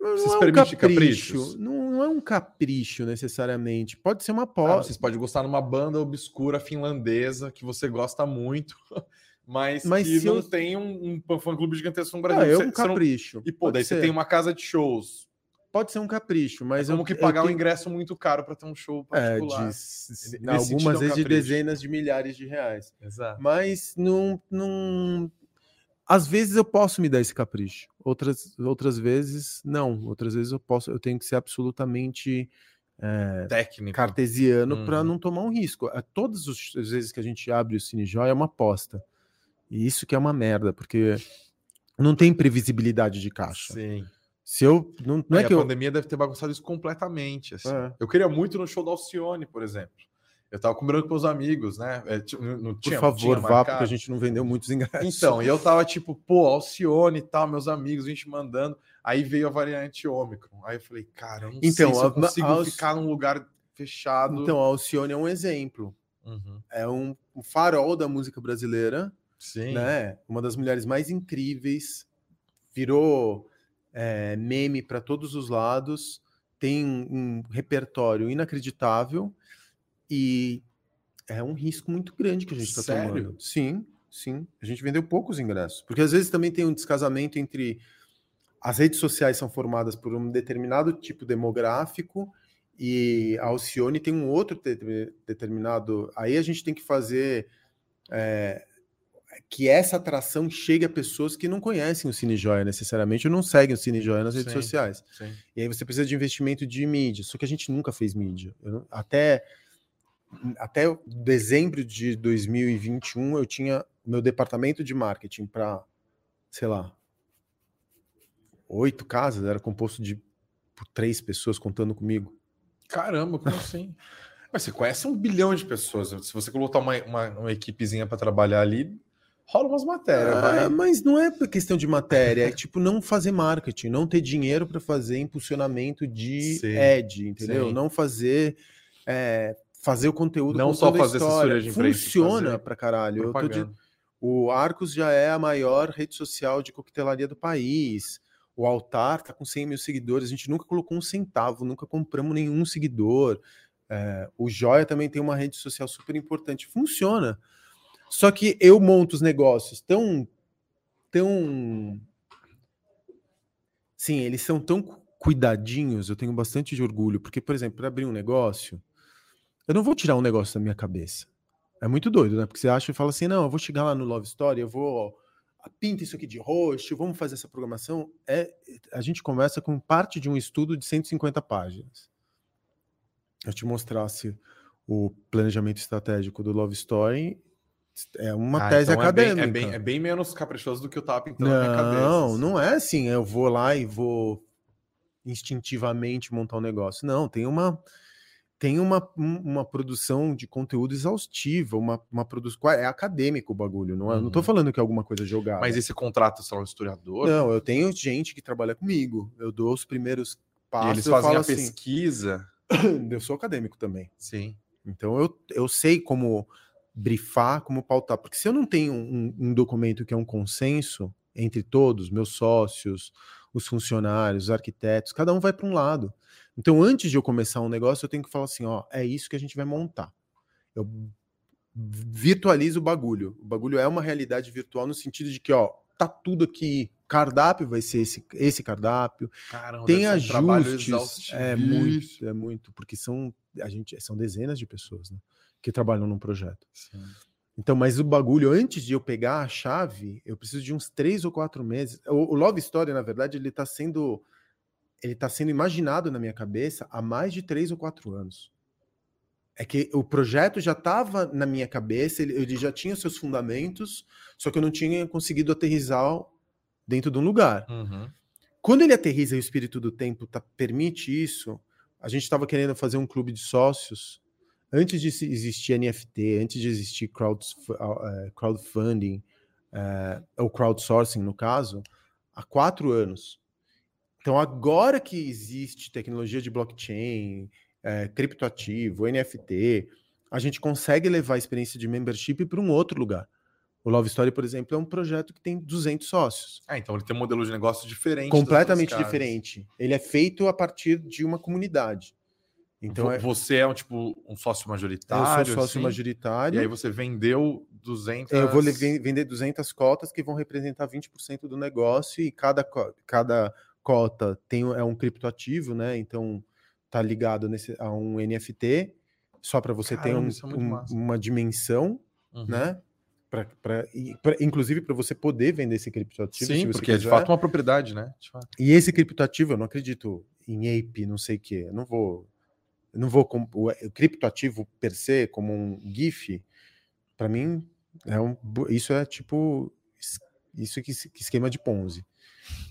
Não, Você não se é um permite capricho. caprichos? Não, é um capricho necessariamente. Pode ser uma Ah, pós. vocês podem gostar numa banda obscura finlandesa que você gosta muito, mas, Mas que não eu- tem um, um fã-clube gigantesco no Não, Brasil. é Você- um você não- capricho. E, pô, Pode daí você ser. tem uma casa de shows. Pode ser um capricho, mas Mas como eu, que eu pagar um tenho- ingresso muito caro para ter um show é, particular. de, é algumas um vezes de capricho. dezenas de milhares de reais. Exato. Mas não, não. Às vezes eu posso me dar esse capricho. Outras, outras vezes não. Outras vezes eu posso. Eu tenho que ser absolutamente é, Técnico. cartesiano para Uhum. não tomar um risco. É, Todas as vezes que a gente abre o Cine Joy é uma aposta. E isso que é uma merda, porque não tem previsibilidade de caixa. Sim. Se eu. Não, não é a que eu. pandemia deve ter bagunçado isso completamente. assim. É. Eu queria muito no show da Alcione, por exemplo. Eu tava combinando com meus amigos, né? É, não, não Por tinha, favor, tinha vá, marcado. porque a gente não vendeu muitos ingressos. Então, e eu tava tipo, pô, Alcione e tal, meus amigos, a gente mandando. Aí veio a variante Ômicron. Aí eu falei, cara, eu não Então, sei se eu a- consigo a Alci- ficar num lugar fechado. Então, a Alcione é um exemplo. Uhum. É um, um farol da música brasileira, Sim. né? Uma das mulheres mais incríveis. Virou é, meme para todos os lados. Tem um repertório inacreditável e é um risco muito grande que a gente está tomando. Sim, sim. A gente vendeu poucos ingressos. Porque às vezes também tem um descasamento entre as redes sociais são formadas por um determinado tipo demográfico e a Alcione tem um outro de- determinado. Aí a gente tem que fazer é, que essa atração chegue a pessoas que não conhecem o Cine Joia necessariamente ou não seguem o Cine Joia nas redes Sim. sociais. Sim. E aí você precisa de investimento de mídia. Só que a gente nunca fez mídia. Eu até, até dezembro de 2021, eu tinha meu departamento de marketing para, sei lá, oito casas, era composto de por três pessoas contando comigo. Caramba, como assim? Mas você conhece um bilhão de pessoas. Se você colocar uma, uma, uma equipezinha para trabalhar ali, rola umas matérias. Ah, mas não é questão de matéria, é tipo não fazer marketing, não ter dinheiro para fazer impulsionamento de Sim, ad, entendeu? sim. Não fazer é, fazer o conteúdo Não só fazer história. assessoria de imprensa, Funciona pra caralho. De-. O Arcos já é a maior rede social de coquetelaria do país. O Altar tá com 100 mil seguidores. A gente nunca colocou um centavo, nunca compramos nenhum seguidor. É, o Joia também tem uma rede social super importante. Funciona. Só que eu monto os negócios tão. tão. Sim, eles são tão cu- cuidadinhos. Eu tenho bastante de orgulho. Porque, por exemplo, para abrir um negócio, eu não vou tirar um negócio da minha cabeça. É muito doido, né? Porque você acha e fala assim: não, eu vou chegar lá no Love Story, eu vou. Pinta isso aqui de roxo, vamos fazer essa programação. É, a gente começa com parte de um estudo de 150 páginas. Eu te mostrasse o planejamento estratégico do Love Story, é uma Ah, tese então é bem- acadêmica. É bem, é bem menos caprichoso do que eu tava pintando na minha cabeça. Não, assim. não é assim, eu vou lá e vou instintivamente montar um negócio. Não, tem uma tem uma, um- uma produção de conteúdo exaustiva, uma, uma produção. É acadêmico o bagulho, não é? Eu Não tô Uhum. falando que é alguma coisa jogada. Mas esse contrato, sei lá, um historiador, Não, eu tenho gente que trabalha comigo. Eu dou os primeiros e passos. eles eu fazem falo a assim, pesquisa. eu sou acadêmico também. Sim. Então eu, eu sei como brifar, como pautar. Porque se eu não tenho um, um documento que é um consenso entre todos, meus sócios, os funcionários, os arquitetos, cada um vai para um lado. Então, antes de eu começar um negócio, eu tenho que falar assim: ó, é isso que a gente vai montar. Eu virtualizo o bagulho. O bagulho é uma realidade virtual no sentido de que, ó, tá tudo aqui. Cardápio vai ser esse, esse cardápio Caramba, tem ser um ajustes. É muito, é muito, porque são a gente são dezenas de pessoas, né, que trabalham num projeto. Sim. Então, mas o bagulho antes de eu pegar a chave, eu preciso de uns três ou quatro meses. O, o Love Story, na verdade, ele está sendo ele tá sendo imaginado na minha cabeça há mais de três ou quatro anos. É que o projeto já estava na minha cabeça, ele, ele, já tinha seus fundamentos, só que eu não tinha conseguido aterrizar dentro de um lugar. Uhum. Quando ele aterriza e o espírito do tempo tá, permite isso, a gente estava querendo fazer um clube de sócios antes de existir NFT, antes de existir crowd, uh, crowdfunding, uh, ou crowdsourcing, no caso, há quatro anos. Então, agora que existe tecnologia de blockchain, é, criptoativo, NFT, a gente consegue levar a experiência de membership para um outro lugar. O Love Story, por exemplo, é um projeto que tem 200 sócios. Ah, então ele tem um modelo de negócio diferente. Completamente diferente. Ele é feito a partir de uma comunidade. Então é... Você é um tipo um sócio majoritário? Eu sou sócio assim, majoritário. E aí você vendeu 200... Eu vou vender 200 cotas que vão representar 20% do negócio e cada, cada cota tem, é um criptoativo, né? Então tá ligado nesse, a um NFT, só para você Caramba, ter um, é um, uma dimensão, uhum. né? Pra, pra, pra inclusive para você poder vender esse criptoativo. Sim, porque quiser. é de fato uma propriedade, né? E esse criptoativo, eu não acredito em ape, não sei o quê. Eu não vou. Não vou. O, o criptoativo per se, como um GIF, para mim, é um, isso é tipo. Isso que, que esquema de Ponzi.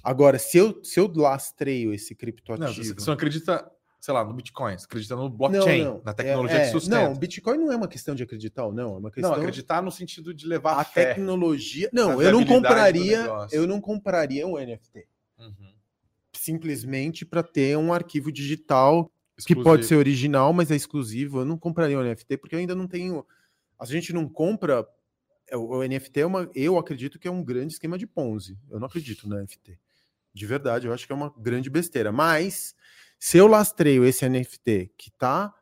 Agora, se eu, se eu lastreio esse criptoativo. Não, você não acredita sei lá, no Bitcoin, você acredita no blockchain, não, não. na tecnologia é, que sustenta. Não, Bitcoin não é uma questão de acreditar ou não, é uma questão... Não, acreditar no sentido de levar a fé, tecnologia... Não, eu não compraria, eu não compraria um NFT. Uhum. Simplesmente para ter um arquivo digital exclusivo. que pode ser original, mas é exclusivo. Eu não compraria um NFT porque eu ainda não tenho... A gente não compra... É, o NFT é uma... Eu acredito que é um grande esquema de Ponzi. Eu não acredito no NFT. De verdade, eu acho que é uma grande besteira. Mas se eu lastreio esse NFT que está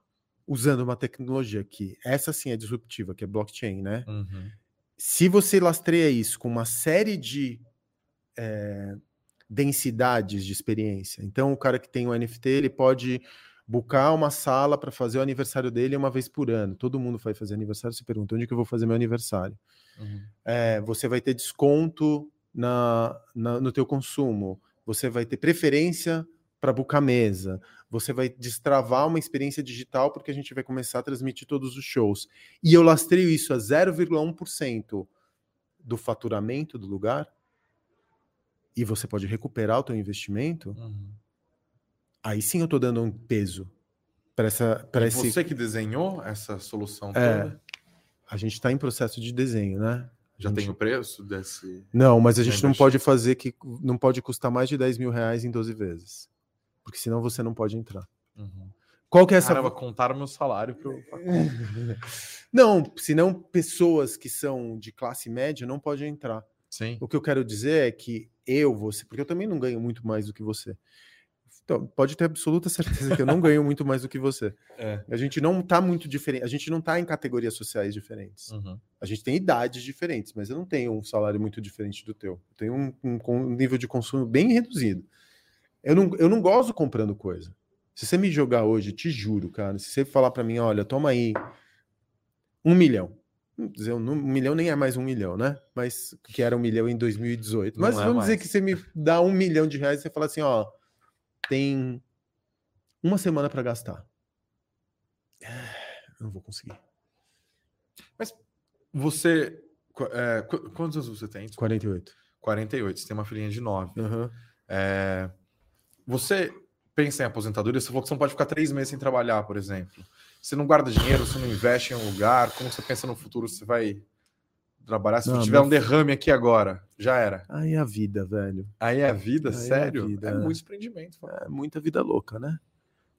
usando uma tecnologia que essa sim é disruptiva, que é blockchain, né? Uhum. Se você lastreia isso com uma série de é, densidades de experiência, então o cara que tem o um NFT ele pode buscar uma sala para fazer o aniversário dele uma vez por ano. Todo mundo vai fazer aniversário, se pergunta onde que eu vou fazer meu aniversário. Uhum. É, você vai ter desconto na, na, no teu consumo. Você vai ter preferência para buscar mesa. Você vai destravar uma experiência digital porque a gente vai começar a transmitir todos os shows. E eu lastreio isso a 0,1% do faturamento do lugar. E você pode recuperar o teu investimento. Uhum. Aí sim eu estou dando um peso para essa. Pra esse... Você que desenhou essa solução é, toda? A gente está em processo de desenho, né? Já gente... tem o preço desse. Não, mas a gente não pode fazer que não pode custar mais de 10 mil reais em 12 vezes porque senão você não pode entrar. Uhum. Qual que é essa? Caramba, contaram meu salário para Não, senão pessoas que são de classe média não podem entrar. Sim. O que eu quero dizer é que eu, você, porque eu também não ganho muito mais do que você. Então, pode ter absoluta certeza que eu não ganho muito mais do que você. É. A gente não tá muito diferente, a gente não tá em categorias sociais diferentes. Uhum. A gente tem idades diferentes, mas eu não tenho um salário muito diferente do teu. Eu tenho um, um, um nível de consumo bem reduzido. Eu não, eu não gosto comprando coisa. Se você me jogar hoje, te juro, cara, se você falar para mim, olha, toma aí um milhão. Dizer, um, milhão nem é mais um milhão, né? Mas que era um milhão em 2018. Mas não é vamos é dizer que você me dá um milhão de reais e você fala assim, ó, tem uma semana para gastar. Eu não vou conseguir. Mas você. É, quantos anos você tem? 48. 48. Você tem uma filhinha de 9. Uhum. É, você pensa em aposentadoria, você falou que você não pode ficar três meses sem trabalhar, por exemplo. Você não guarda dinheiro, você não investe em um lugar. Como você pensa no futuro, você vai trabalhar? Se não, tiver um derrame aqui agora, já era. Aí é a vida, velho. Aí é a vida, Aí sério? É, a vida, é muito empreendimento. É muita vida louca, né?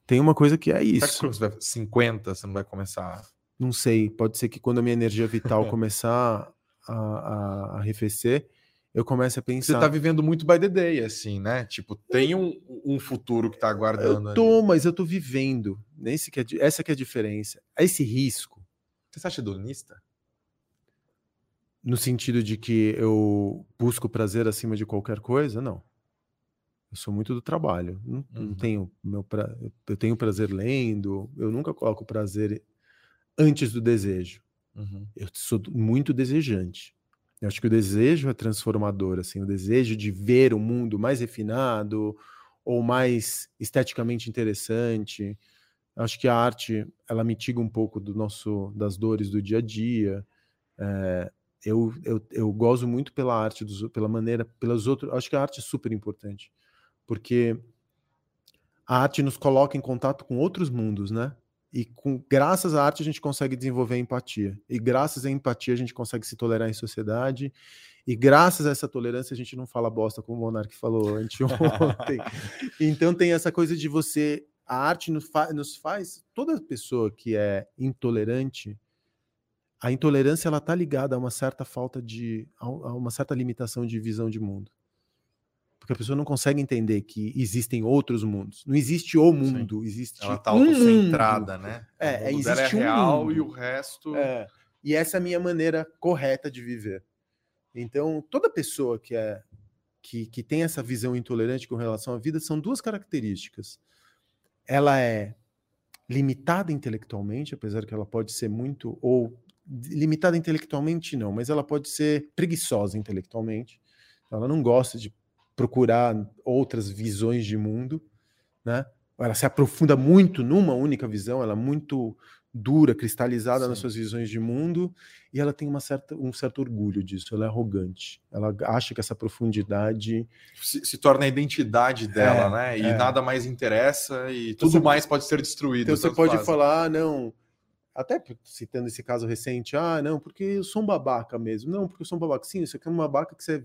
Tem uma coisa que é isso. Será que você vai 50, você não vai começar? Não sei. Pode ser que quando a minha energia vital começar a, a, a arrefecer, eu começo a pensar. Você tá vivendo muito by the day, assim, né? Tipo, tem um, um futuro que tá aguardando. Eu tô, ali. mas eu tô vivendo. Esse que é, essa que é a diferença. Esse risco. Você se acha hedonista? No sentido de que eu busco prazer acima de qualquer coisa? Não. Eu sou muito do trabalho. Não, uhum. não tenho meu pra... Eu tenho prazer lendo. Eu nunca coloco prazer antes do desejo. Uhum. Eu sou muito desejante. Eu acho que o desejo é transformador, assim, o desejo de ver o mundo mais refinado ou mais esteticamente interessante. Acho que a arte ela mitiga um pouco do nosso das dores do dia a dia. É, eu, eu, eu gozo muito pela arte, dos, pela maneira, pelas outras. Acho que a arte é super importante, porque a arte nos coloca em contato com outros mundos, né? E com, graças à arte a gente consegue desenvolver a empatia. E graças à empatia a gente consegue se tolerar em sociedade. E graças a essa tolerância a gente não fala bosta, como o Monark falou anteontem. então tem essa coisa de você. A arte nos, fa nos faz. Toda pessoa que é intolerante, a intolerância ela está ligada a uma certa falta de. a uma certa limitação de visão de mundo. Porque a pessoa não consegue entender que existem outros mundos. Não existe o mundo, Sim. existe Ela está autocentrada, um né? É, o mundo existe é real um e o resto... É. E essa é a minha maneira correta de viver. Então, toda pessoa que é que, que tem essa visão intolerante com relação à vida são duas características. Ela é limitada intelectualmente, apesar que ela pode ser muito ou limitada intelectualmente não, mas ela pode ser preguiçosa intelectualmente. Ela não gosta de procurar outras visões de mundo, né? Ela se aprofunda muito numa única visão, ela é muito dura, cristalizada Sim. nas suas visões de mundo, e ela tem uma certa, um certo orgulho disso, ela é arrogante. Ela acha que essa profundidade se, se torna a identidade dela, é, né? E é. nada mais interessa e então, tudo você, mais pode ser destruído. Então você pode falar, ah, não, até citando esse caso recente, ah, não, porque eu sou um babaca mesmo. Não, porque eu sou um babaca. Sim, isso aqui é um babaca que você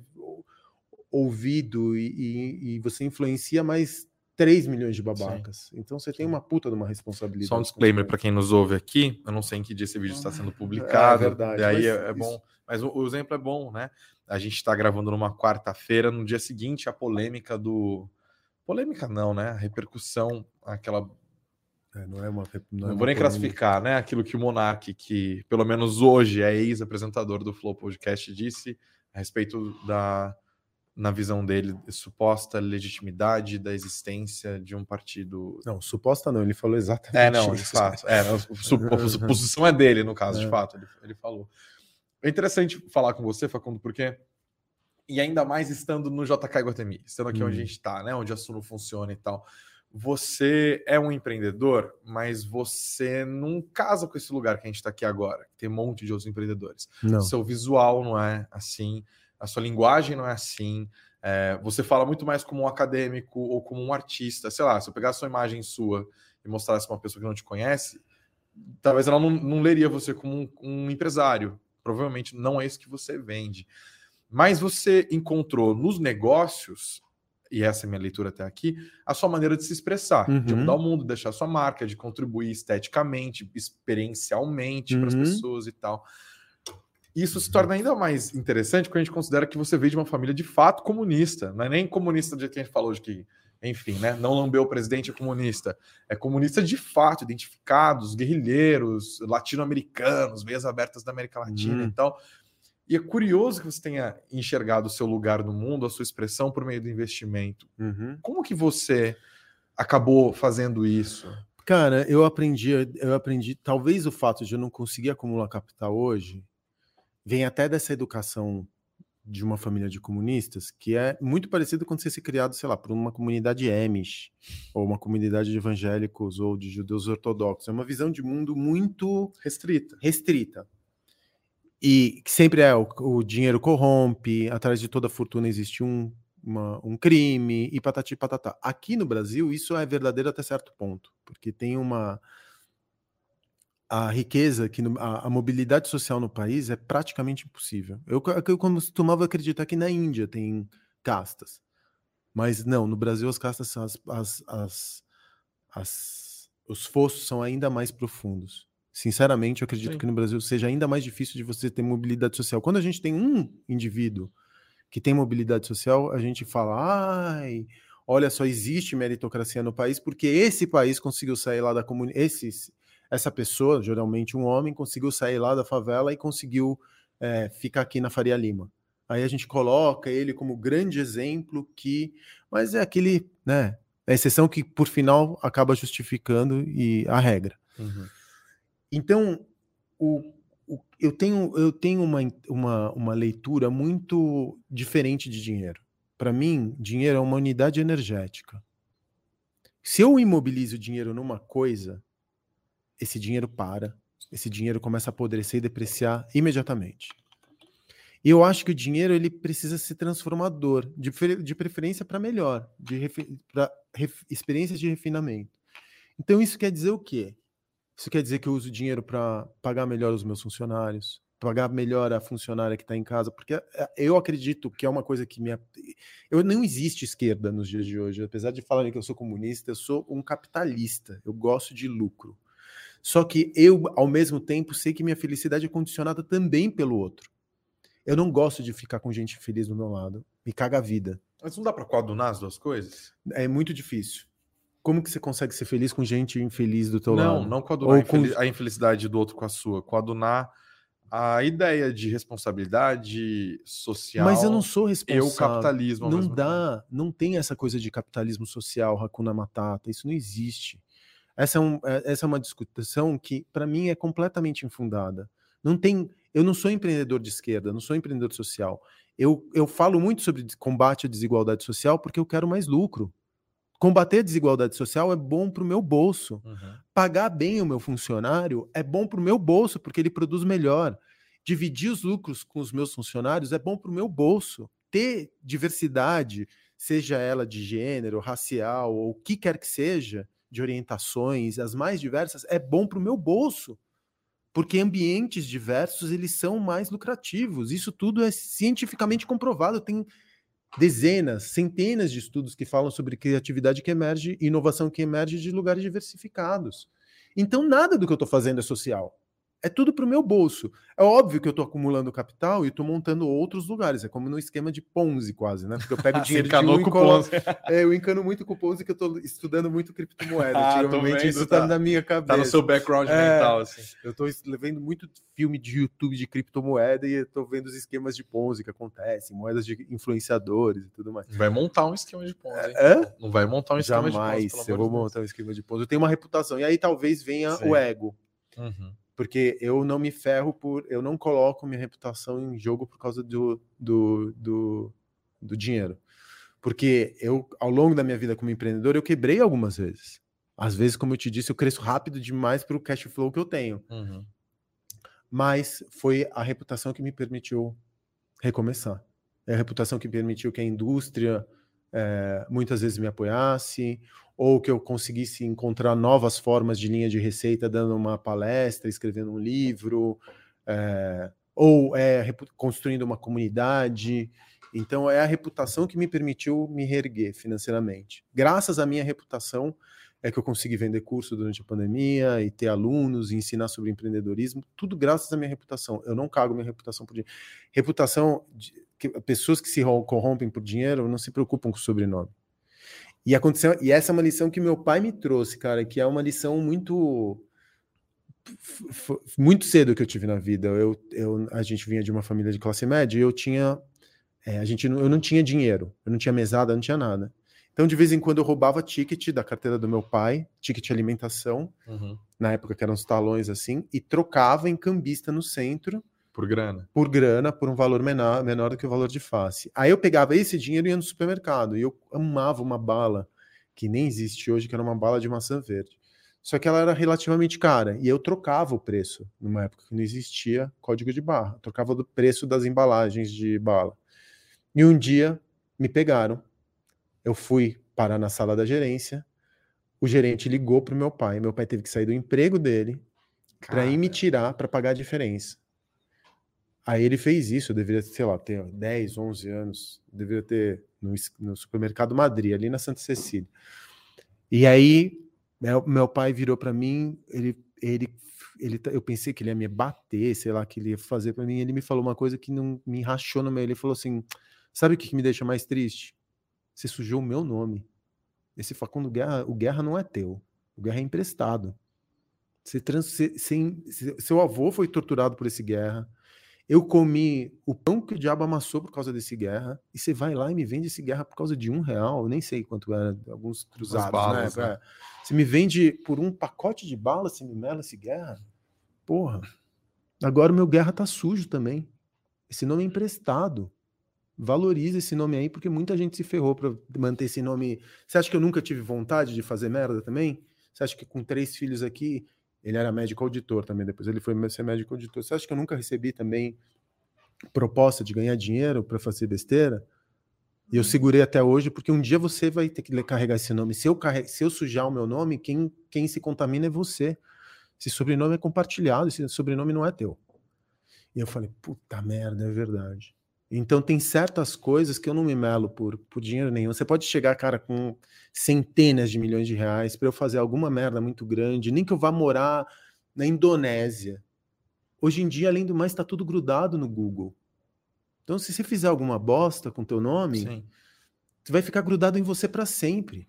ouvido e, e, e, você influencia mais 3 milhões de babacas. Sim. Então você tem uma puta de uma responsabilidade. Só um disclaimer para quem nos ouve aqui. Eu não sei em que dia esse vídeo está sendo publicado. É, é verdade. Aí mas, é, é bom. Mas o, o, exemplo é bom, né? A gente está gravando numa quarta-feira, no dia seguinte, a polêmica do. Polêmica não, né? A repercussão, aquela. É, não é uma. Não, é não vou nem classificar, né? Aquilo que o Monark, que pelo menos hoje é ex-apresentador do Flow Podcast, disse a respeito da na visão dele, suposta legitimidade da existência de um partido. Não, suposta não, ele falou exatamente. É, não, de fato. É, a suposição é dele, no caso, é. de fato, ele, ele falou. É interessante falar com você, Facundo, porque. E ainda mais estando no JK Guatemi, estando aqui hum. onde a gente está, né? Onde a Suno funciona e tal. Você é um empreendedor, mas você não casa com esse lugar que a gente está aqui agora, que tem um monte de outros empreendedores. Não. Seu visual não é assim a sua linguagem não é assim. É, você fala muito mais como um acadêmico ou como um artista. Sei lá, se eu pegasse sua imagem sua e mostrasse para uma pessoa que não te conhece, talvez ela não, não leria você como um, um, empresário. Provavelmente não é isso que você vende. Mas você encontrou nos negócios, e essa é a minha leitura até aqui, a sua maneira de se expressar, uhum. de mudar o mundo, deixar sua marca, de contribuir esteticamente, experiencialmente uhum. para as pessoas e tal. Isso se torna ainda mais interessante quando a gente considera que você veio de uma família de fato comunista. Não é nem comunista de quem a gente falou de que, enfim, né, não lambeu o presidente é comunista. É comunista de fato, identificados, guerrilheiros, latino-americanos, veias abertas da América Latina uhum. e tal. E é curioso que você tenha enxergado o seu lugar no mundo, a sua expressão por meio do investimento. Uhum. Como que você acabou fazendo isso? Cara, eu aprendi, eu aprendi, talvez o fato de eu não conseguir acumular capital hoje vem até dessa educação de uma família de comunistas, que é muito parecido com você ser criado, sei lá, por uma comunidade Amish, ou uma comunidade de evangélicos ou de judeus ortodoxos. É uma visão de mundo muito restrita. Restrita. E sempre é o, o dinheiro corrompe, atrás de toda fortuna existe um, uma, um crime e patati patatá. Aqui no Brasil, isso é verdadeiro até certo ponto, porque tem uma a riqueza, que a, a, mobilidade social no país é praticamente impossível. Eu, eu costumava acreditar que na Índia tem castas, mas não, no Brasil as castas, as, as, as, as os fossos são ainda mais profundos. Sinceramente, eu acredito Sim. que no Brasil seja ainda mais difícil de você ter mobilidade social. Quando a gente tem um indivíduo que tem mobilidade social, a gente fala, ai, olha só, existe meritocracia no país porque esse país conseguiu sair lá da comunidade, esses essa pessoa, geralmente um homem, conseguiu sair lá da favela e conseguiu é, ficar aqui na Faria Lima. Aí a gente coloca ele como grande exemplo que, mas é aquele, né, é a exceção que por final acaba justificando e a regra. Uhum. Então, o, o, eu tenho, eu tenho uma, uma, uma leitura muito diferente de dinheiro. Para mim, dinheiro é uma unidade energética. Se eu imobilizo dinheiro numa coisa, esse dinheiro para, esse dinheiro começa a apodrecer e depreciar imediatamente. E eu acho que o dinheiro ele precisa ser transformador, de, de preferência para melhor, de para experiências de refinamento. Então isso quer dizer o quê? Isso quer dizer que eu uso dinheiro para pagar melhor os meus funcionários, pagar melhor a funcionária que está em casa, porque eh, eu acredito que é uma coisa que me. Eu não existe esquerda nos dias de hoje, apesar de falarem que eu sou comunista, eu sou um capitalista. Eu gosto de lucro. Só que eu, ao mesmo tempo, sei que minha felicidade é condicionada também pelo outro. Eu não gosto de ficar com gente feliz do meu lado. Me caga a vida. Mas não dá para coadunar as duas coisas? É muito difícil. Como que você consegue ser feliz com gente infeliz do teu não, lado? Não, não coadunar com... a infelicidade do outro com a sua. Coadunar a ideia de responsabilidade social. Mas eu não sou responsável. Eu capitalismo. Não dá, tempo. não tem essa coisa de capitalismo social, Hakuna Matata. Isso não existe. Essa é, um, é, essa é uma discussão que, para mim, é completamente infundada. Não tem. Eu não sou empreendedor de esquerda, não sou empreendedor social. Eu, eu falo muito sobre combate à desigualdade social porque eu quero mais lucro. Combater a desigualdade social é bom para o meu bolso. Uhum. Pagar bem o meu funcionário é bom para o meu bolso, porque ele produz melhor. Dividir os lucros com os meus funcionários é bom para o meu bolso. Ter diversidade, seja ela de gênero, racial ou o que quer que seja, de orientações, as mais diversas, é bom para o meu bolso. Porque ambientes diversos, eles são mais lucrativos. Isso tudo é cientificamente comprovado. Tem dezenas, centenas de estudos que falam sobre criatividade que emerge, inovação que emerge de lugares diversificados. Então, nada do que eu estou fazendo é social. É tudo para o meu bolso. É óbvio que eu estou acumulando capital e estou montando outros lugares. É como no esquema de Ponzi, quase, né? Porque eu pego dinheiro de um e coloco... é, Eu encano muito com o Ponzi, que eu estou estudando muito criptomoeda. Ah, Ultimamente, isso está tá na minha cabeça. Tá no seu background é, mental, assim. Eu estou vendo muito filme de YouTube de criptomoeda e estou vendo os esquemas de Ponzi que acontecem, moedas de influenciadores e tudo mais. Vai montar um esquema de Ponzi. É? Não vai montar um esquema Jamais, de Ponzi. Jamais, eu vou montar um esquema de Ponzi. Eu tenho uma reputação. E aí talvez venha Sim. o ego. Uhum porque eu não me ferro por. Eu não coloco minha reputação em jogo por causa do, do, do, do dinheiro. Porque eu, ao longo da minha vida como empreendedor, eu quebrei algumas vezes. Às vezes, como eu te disse, eu cresço rápido demais para o cash flow que eu tenho. Uhum. Mas foi a reputação que me permitiu recomeçar. É a reputação que permitiu que a indústria é, muitas vezes me apoiasse, ou que eu conseguisse encontrar novas formas de linha de receita dando uma palestra, escrevendo um livro, é, ou é, construindo uma comunidade. Então, é a reputação que me permitiu me reerguer financeiramente. Graças à minha reputação, é que eu consegui vender curso durante a pandemia e ter alunos e ensinar sobre empreendedorismo, tudo graças à minha reputação. Eu não cago minha reputação por dinheiro. Reputação, de, que, pessoas que se corrompem por dinheiro não se preocupam com o sobrenome. E aconteceu, e essa é uma lição que meu pai me trouxe, cara, que é uma lição muito muito cedo que eu tive na vida. Eu, eu, a gente vinha de uma família de classe média e eu tinha é, a gente eu não tinha dinheiro, eu não tinha mesada, não tinha nada. Então, de vez em quando, eu roubava ticket da carteira do meu pai, ticket alimentação, uhum. na época que eram os talões assim, e trocava em cambista no centro por grana. Por grana, por um valor menor, menor do que o valor de face. Aí eu pegava esse dinheiro e ia no supermercado. E eu amava uma bala que nem existe hoje, que era uma bala de maçã verde. Só que ela era relativamente cara. E eu trocava o preço, numa época que não existia código de barra. trocava do preço das embalagens de bala. E um dia me pegaram. Eu fui parar na sala da gerência. O gerente ligou para o meu pai. Meu pai teve que sair do emprego dele para ir me tirar para pagar a diferença. Aí ele fez isso, eu deveria, sei lá, ter 10, 11 anos, deveria ter no, no supermercado Madrid, ali na Santa Cecília. E aí, meu, meu pai virou para mim, ele, ele, ele, eu pensei que ele ia me bater, sei lá, que ele ia fazer para mim, ele me falou uma coisa que não me rachou no meio, ele falou assim, sabe o que, que me deixa mais triste? Você sujou o meu nome. Esse Facundo Guerra, o Guerra não é teu, o Guerra é emprestado. Você trans, você, você, seu avô foi torturado por esse Guerra, eu comi o pão que o diabo amassou por causa desse guerra, e você vai lá e me vende esse guerra por causa de um real, eu nem sei quanto era, alguns cruzados, balas, né? né? Você me vende por um pacote de bala, você me mela esse guerra? Porra. Agora o meu guerra tá sujo também. Esse nome é emprestado. Valoriza esse nome aí, porque muita gente se ferrou para manter esse nome. Você acha que eu nunca tive vontade de fazer merda também? Você acha que com três filhos aqui Ele era médico auditor também, depois ele foi ser médico auditor. Você acha que eu nunca recebi também proposta de ganhar dinheiro para fazer besteira? E eu segurei até hoje, porque um dia você vai ter que carregar esse nome. Se eu, carreg... se eu sujar o meu nome, quem, quem se contamina é você. Esse sobrenome é compartilhado, esse sobrenome não é teu. E eu falei, puta merda, é verdade. Então tem certas coisas que eu não me melo por, por dinheiro nenhum. Você pode chegar, cara, com centenas de milhões de reais para eu fazer alguma merda muito grande, nem que eu vá morar na Indonésia. Hoje em dia, além do mais, está tudo grudado no Google. Então, se você fizer alguma bosta com teu nome, Sim. você vai ficar grudado em você para sempre.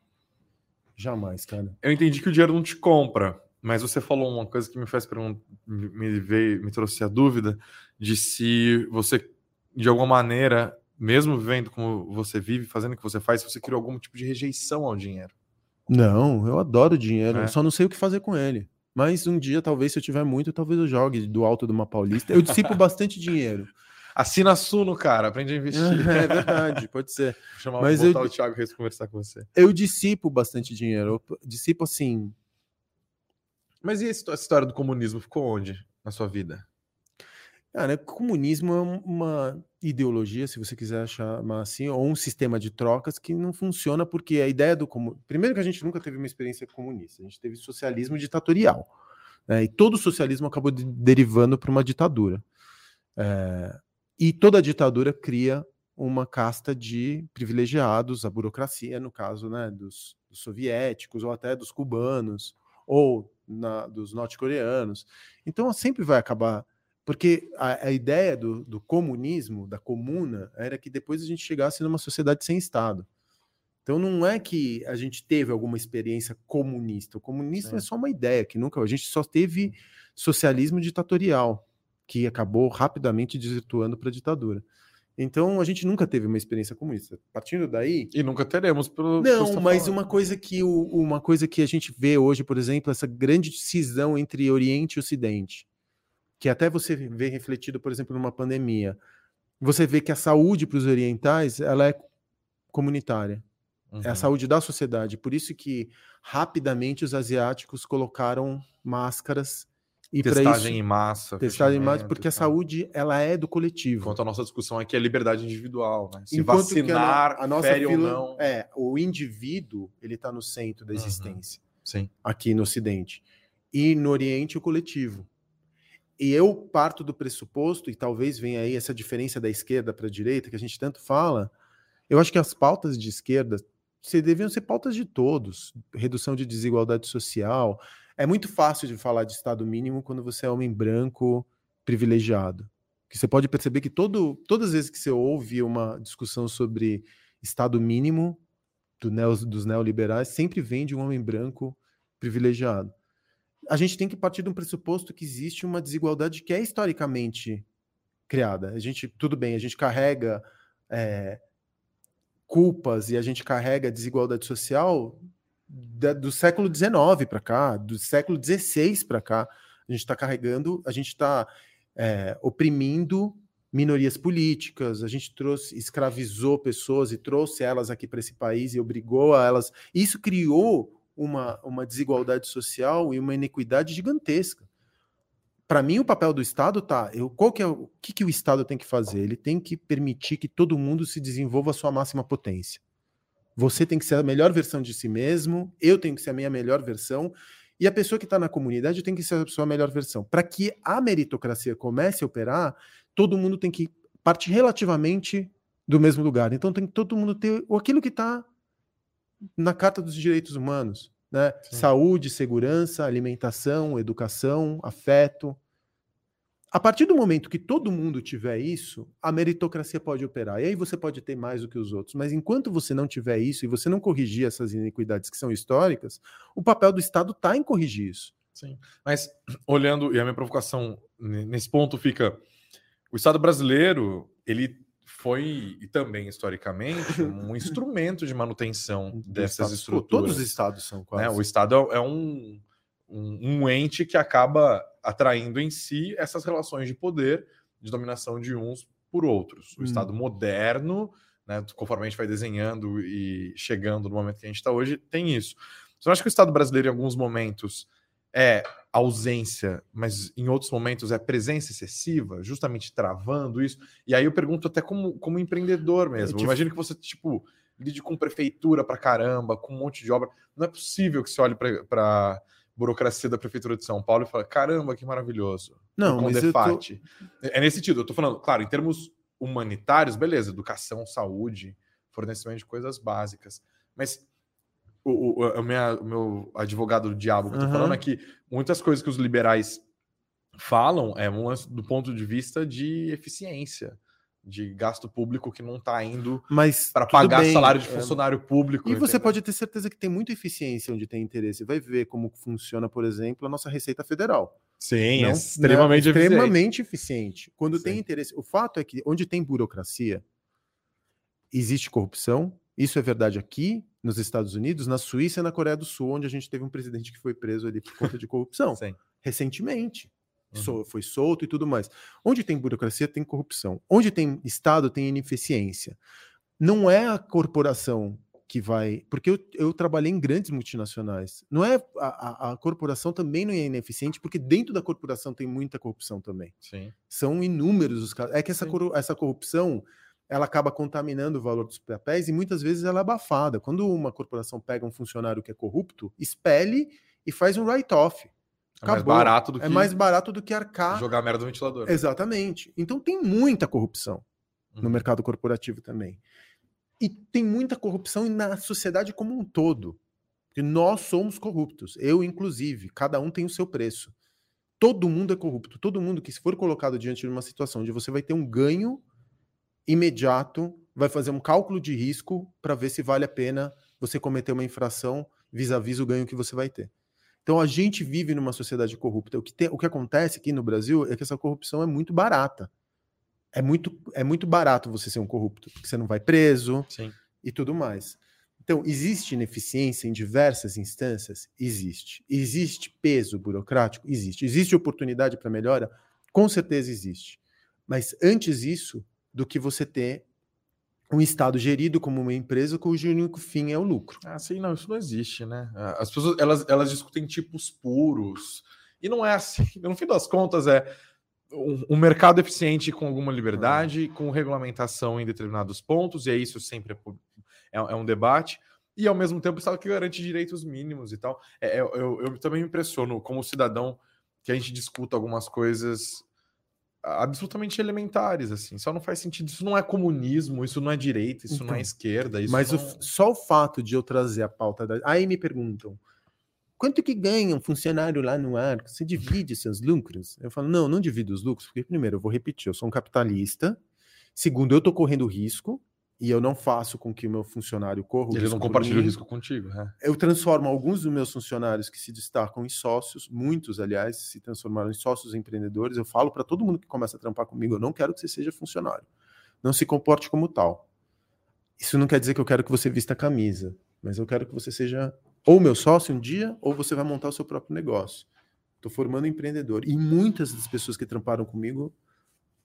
Jamais, cara. Eu entendi que o dinheiro não te compra, mas você falou uma coisa que me faz perguntar, me veio, me trouxe a dúvida de se você de alguma maneira, mesmo vivendo como você vive, fazendo o que você faz, você criou algum tipo de rejeição ao dinheiro. Não, eu adoro dinheiro, é. eu só não sei o que fazer com ele. Mas um dia, talvez, se eu tiver muito, talvez eu jogue do alto de uma paulista. Eu dissipo bastante dinheiro. Assina a Suno, cara, aprende a investir. É verdade, pode ser. Vou chamar Mas eu, o Thiago Reis conversar com você. Eu dissipo bastante dinheiro. Eu dissipo assim. Mas e a história do comunismo ficou onde na sua vida? Cara, comunismo é uma ideologia, se você quiser chamar assim, ou um sistema de trocas que não funciona porque a ideia do comunismo. Primeiro, que a gente nunca teve uma experiência comunista, a gente teve socialismo ditatorial. Né? E todo o socialismo acabou de, derivando para uma ditadura. É... E toda ditadura cria uma casta de privilegiados, a burocracia, no caso né, dos, dos soviéticos, ou até dos cubanos, ou na, dos norte-coreanos. Então sempre vai acabar porque a, a ideia do, do, comunismo, da comuna, era que depois a gente chegasse numa sociedade sem Estado. Então não é que a gente teve alguma experiência comunista. O comunismo é só uma ideia, que nunca. A gente só teve socialismo ditatorial, que acabou rapidamente desvirtuando para a ditadura. Então a gente nunca teve uma experiência comunista. Partindo daí. E nunca teremos, pelo Não, mas falando. uma coisa que o, uma coisa que a gente vê hoje, por exemplo, essa grande cisão entre Oriente e Ocidente que até você vê refletido, por exemplo, numa pandemia. Você vê que a saúde para os orientais ela é comunitária. Uhum. É a uhum. saúde da sociedade. Por isso que rapidamente os asiáticos colocaram máscaras e testagem isso, em massa, testagem em massa, porque a saúde ela é do coletivo. Enquanto a nossa discussão aqui é liberdade individual, né? Se Enquanto vacinar, a, a nossa fere fila, ou não. É, o indivíduo ele está no centro da uhum. existência. Uhum. Sim. Aqui no Ocidente e no Oriente o coletivo. E eu parto do pressuposto, e talvez venha aí essa diferença da esquerda para a direita, que a gente tanto fala, eu acho que as pautas de esquerda se deviam ser pautas de todos, redução de desigualdade social. É muito fácil de falar de Estado mínimo quando você é homem branco privilegiado. Que você pode perceber que todo, todas as vezes que você ouve uma discussão sobre Estado mínimo do neo, dos neoliberais, sempre vem de um homem branco privilegiado a gente tem que partir de um pressuposto que existe uma desigualdade que é historicamente criada. A gente, tudo bem, a gente carrega é, culpas e a gente carrega desigualdade social da, do século XIX para cá, do século XVI para cá. A gente está carregando, a gente está é, oprimindo minorias políticas, a gente trouxe, escravizou pessoas e trouxe elas aqui para esse país e obrigou a elas. Isso criou uma, uma desigualdade social e uma inequidade gigantesca. Para mim, o papel do Estado tá. Eu, qual que é o que, que o Estado tem que fazer? Ele tem que permitir que todo mundo se desenvolva a sua máxima potência. Você tem que ser a melhor versão de si mesmo, eu tenho que ser a minha melhor versão, e a pessoa que está na comunidade tem que ser a sua melhor versão. Para que a meritocracia comece a operar, todo mundo tem que partir relativamente do mesmo lugar. Então tem que todo mundo ter aquilo que está na Carta dos Direitos Humanos, né? Saúde, segurança, alimentação, educação, afeto. A partir do momento que todo mundo tiver isso, a meritocracia pode operar. E aí você pode ter mais do que os outros. Mas enquanto você não tiver isso e você não corrigir essas iniquidades que são históricas, o papel do Estado está em corrigir isso. Sim. Mas olhando, e a minha provocação nesse ponto fica: o Estado brasileiro, ele foi e também historicamente um instrumento de manutenção dessas estruturas. Todos os estados são quase. Né? O estado é, é um, um, um, ente que acaba atraindo em si essas relações de poder, de dominação de uns por outros. O hum. estado moderno, né, conforme a gente vai desenhando e chegando no momento que a gente está hoje, tem isso. Você não acha que o estado brasileiro, em alguns momentos, é ausência, mas em outros momentos é presença excessiva, justamente travando isso. E aí eu pergunto até como, como empreendedor mesmo. Tipo... Imagino que você, tipo, lide com prefeitura para caramba, com um monte de obra. Não é possível que você olhe para burocracia da prefeitura de São Paulo e fale, caramba, que maravilhoso. Não, com defate. Tô... É nesse sentido, eu tô falando, claro, em termos humanitários, beleza, educação, saúde, fornecimento de coisas básicas. Mas o, o, o, minha, o meu advogado do diabo que eu tô uhum. falando é que muitas coisas que os liberais falam é do ponto de vista de eficiência, de gasto público que não está indo para pagar bem, salário de é. funcionário é... público. E entendeu? você pode ter certeza que tem muita eficiência onde tem interesse. Vai ver como funciona, por exemplo, a nossa Receita Federal. Sim, não, é extremamente, né, extremamente eficiente. Quando Sim. tem interesse. O fato é que onde tem burocracia, existe corrupção. Isso é verdade aqui, nos Estados Unidos, na Suíça e na Coreia do Sul, onde a gente teve um presidente que foi preso ali por conta de corrupção. Sim. Recentemente. Uhum. foi solto e tudo mais. Onde tem burocracia, tem corrupção. Onde tem Estado, tem ineficiência. Não é a corporação que vai. Porque eu, eu trabalhei em grandes multinacionais. Não é a, a, a, corporação também não é ineficiente, porque dentro da corporação tem muita corrupção também. Sim. São inúmeros os casos. É que essa, essa corrupção ela acaba contaminando o valor dos papéis e muitas vezes ela é abafada. Quando uma corporação pega um funcionário que é corrupto, expele e faz um write-off. É mais barato do é que. É mais barato do que arcar. Jogar merda no ventilador. Exatamente. Então tem muita corrupção uhum. no mercado corporativo também. E tem muita corrupção na sociedade como um todo. Porque nós somos corruptos. Eu, inclusive. Cada um tem o seu preço. Todo mundo é corrupto. Todo mundo que, se for colocado diante de uma situação onde você vai ter um ganho imediato, vai fazer um cálculo de risco para ver se vale a pena você cometer uma infração vis-à-vis -vis o ganho que você vai ter. Então a gente vive numa sociedade corrupta. O que, tem, o que acontece aqui no Brasil é que essa corrupção é muito barata. É muito, é muito barato você ser um corrupto, porque você não vai preso Sim. e tudo mais. Então, existe ineficiência em diversas instâncias? Existe. Existe peso burocrático? Existe. Existe oportunidade para melhora? Com certeza existe. Mas antes isso, do que você ter um Estado gerido como uma empresa cujo único fim é o lucro. Ah, sim, não, isso não existe, né? Ah, as pessoas elas, elas discutem tipos puros, e não é assim. No fim das contas, é um, um mercado eficiente com alguma liberdade, com regulamentação em determinados pontos, e é isso sempre é, é, é um debate, e ao mesmo tempo Estado que garante direitos mínimos e tal. É, é, eu, eu também me impressiono como cidadão que a gente discuta algumas coisas absolutamente elementares, assim. Só não faz sentido. Isso não é comunismo, isso não é direita, isso então, não é então, esquerda. mas não... o, só o fato de eu trazer a pauta da. Aí me perguntam. Quanto que ganha um funcionário lá no arco? Você divide seus lucros? Eu falo, não, não divido os lucros, porque primeiro, eu vou repetir, eu sou um capitalista. Segundo, eu estou correndo risco e eu não faço com que o meu funcionário corra o Ele não compartilha o risco contigo. Né? Eu transformo alguns dos meus funcionários que se destacam em sócios, muitos, aliás, se transformaram em sócios empreendedores. Eu falo para todo mundo que começa a trampar comigo: eu não quero que você seja funcionário. Não se comporte como tal. Isso não quer dizer que eu quero que você vista a camisa, mas eu quero que você seja ou meu sócio um dia, ou você vai montar o seu próprio negócio. Estou formando empreendedor. E muitas das pessoas que tramparam comigo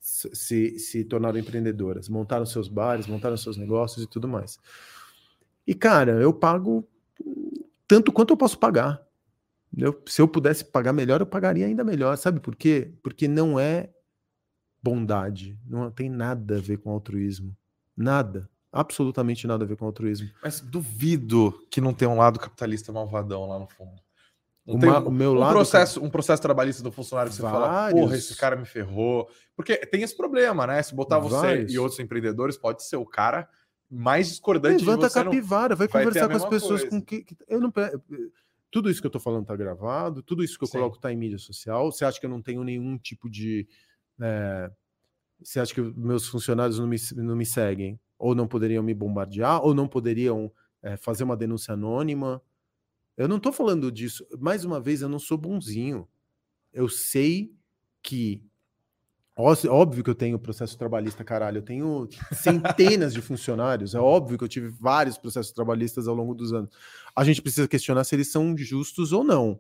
se, se tornaram empreendedoras, montaram seus bares, montaram seus negócios e tudo mais. E, cara, eu pago tanto quanto eu posso pagar. Eu, se eu pudesse pagar melhor, eu pagaria ainda melhor. Sabe por quê? Porque não é bondade. Não tem nada a ver com altruísmo. Nada. Absolutamente nada a ver com altruísmo. Mas duvido que não tenha um lado capitalista malvadão lá no fundo. Uma, um, o meu um lado. Processo, um processo trabalhista do funcionário que você Vários. fala, porra, esse cara me ferrou. Porque tem esse problema, né? Se botar você e outros empreendedores, pode ser o cara mais discordante Levanta de você. Levanta a capivara, vai, vai conversar com as pessoas coisa. com que, que. Eu não. Tudo isso que eu tô falando tá gravado, tudo isso que eu Sim. coloco tá em mídia social. Você acha que eu não tenho nenhum tipo de. É... Você acha que meus funcionários não me, não me seguem? Ou não poderiam me bombardear? Ou não poderiam é, fazer uma denúncia anônima? Eu não estou falando disso. Mais uma vez, eu não sou bonzinho. Eu sei que. Óbvio que eu tenho processo trabalhista, caralho. Eu tenho centenas de funcionários. É óbvio que eu tive vários processos trabalhistas ao longo dos anos. A gente precisa questionar se eles são justos ou não.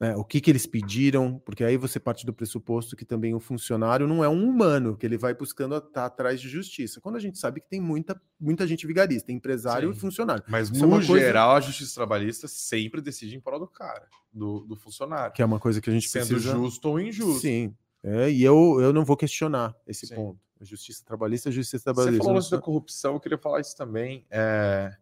Né, o que, que eles pediram, porque aí você parte do pressuposto que também o funcionário não é um humano, que ele vai buscando estar tá atrás de justiça. Quando a gente sabe que tem muita, muita gente vigarista, empresário Sim. e funcionário. Mas, Isso é no é geral, coisa... a justiça trabalhista sempre decide em prol do cara, do, do funcionário. Que é uma coisa que a gente Sendo precisa... justo ou injusto. Sim, é, e eu, eu não vou questionar esse Sim. ponto. A justiça trabalhista, a justiça trabalhista. Você falou da corrupção, eu queria falar isso também. É...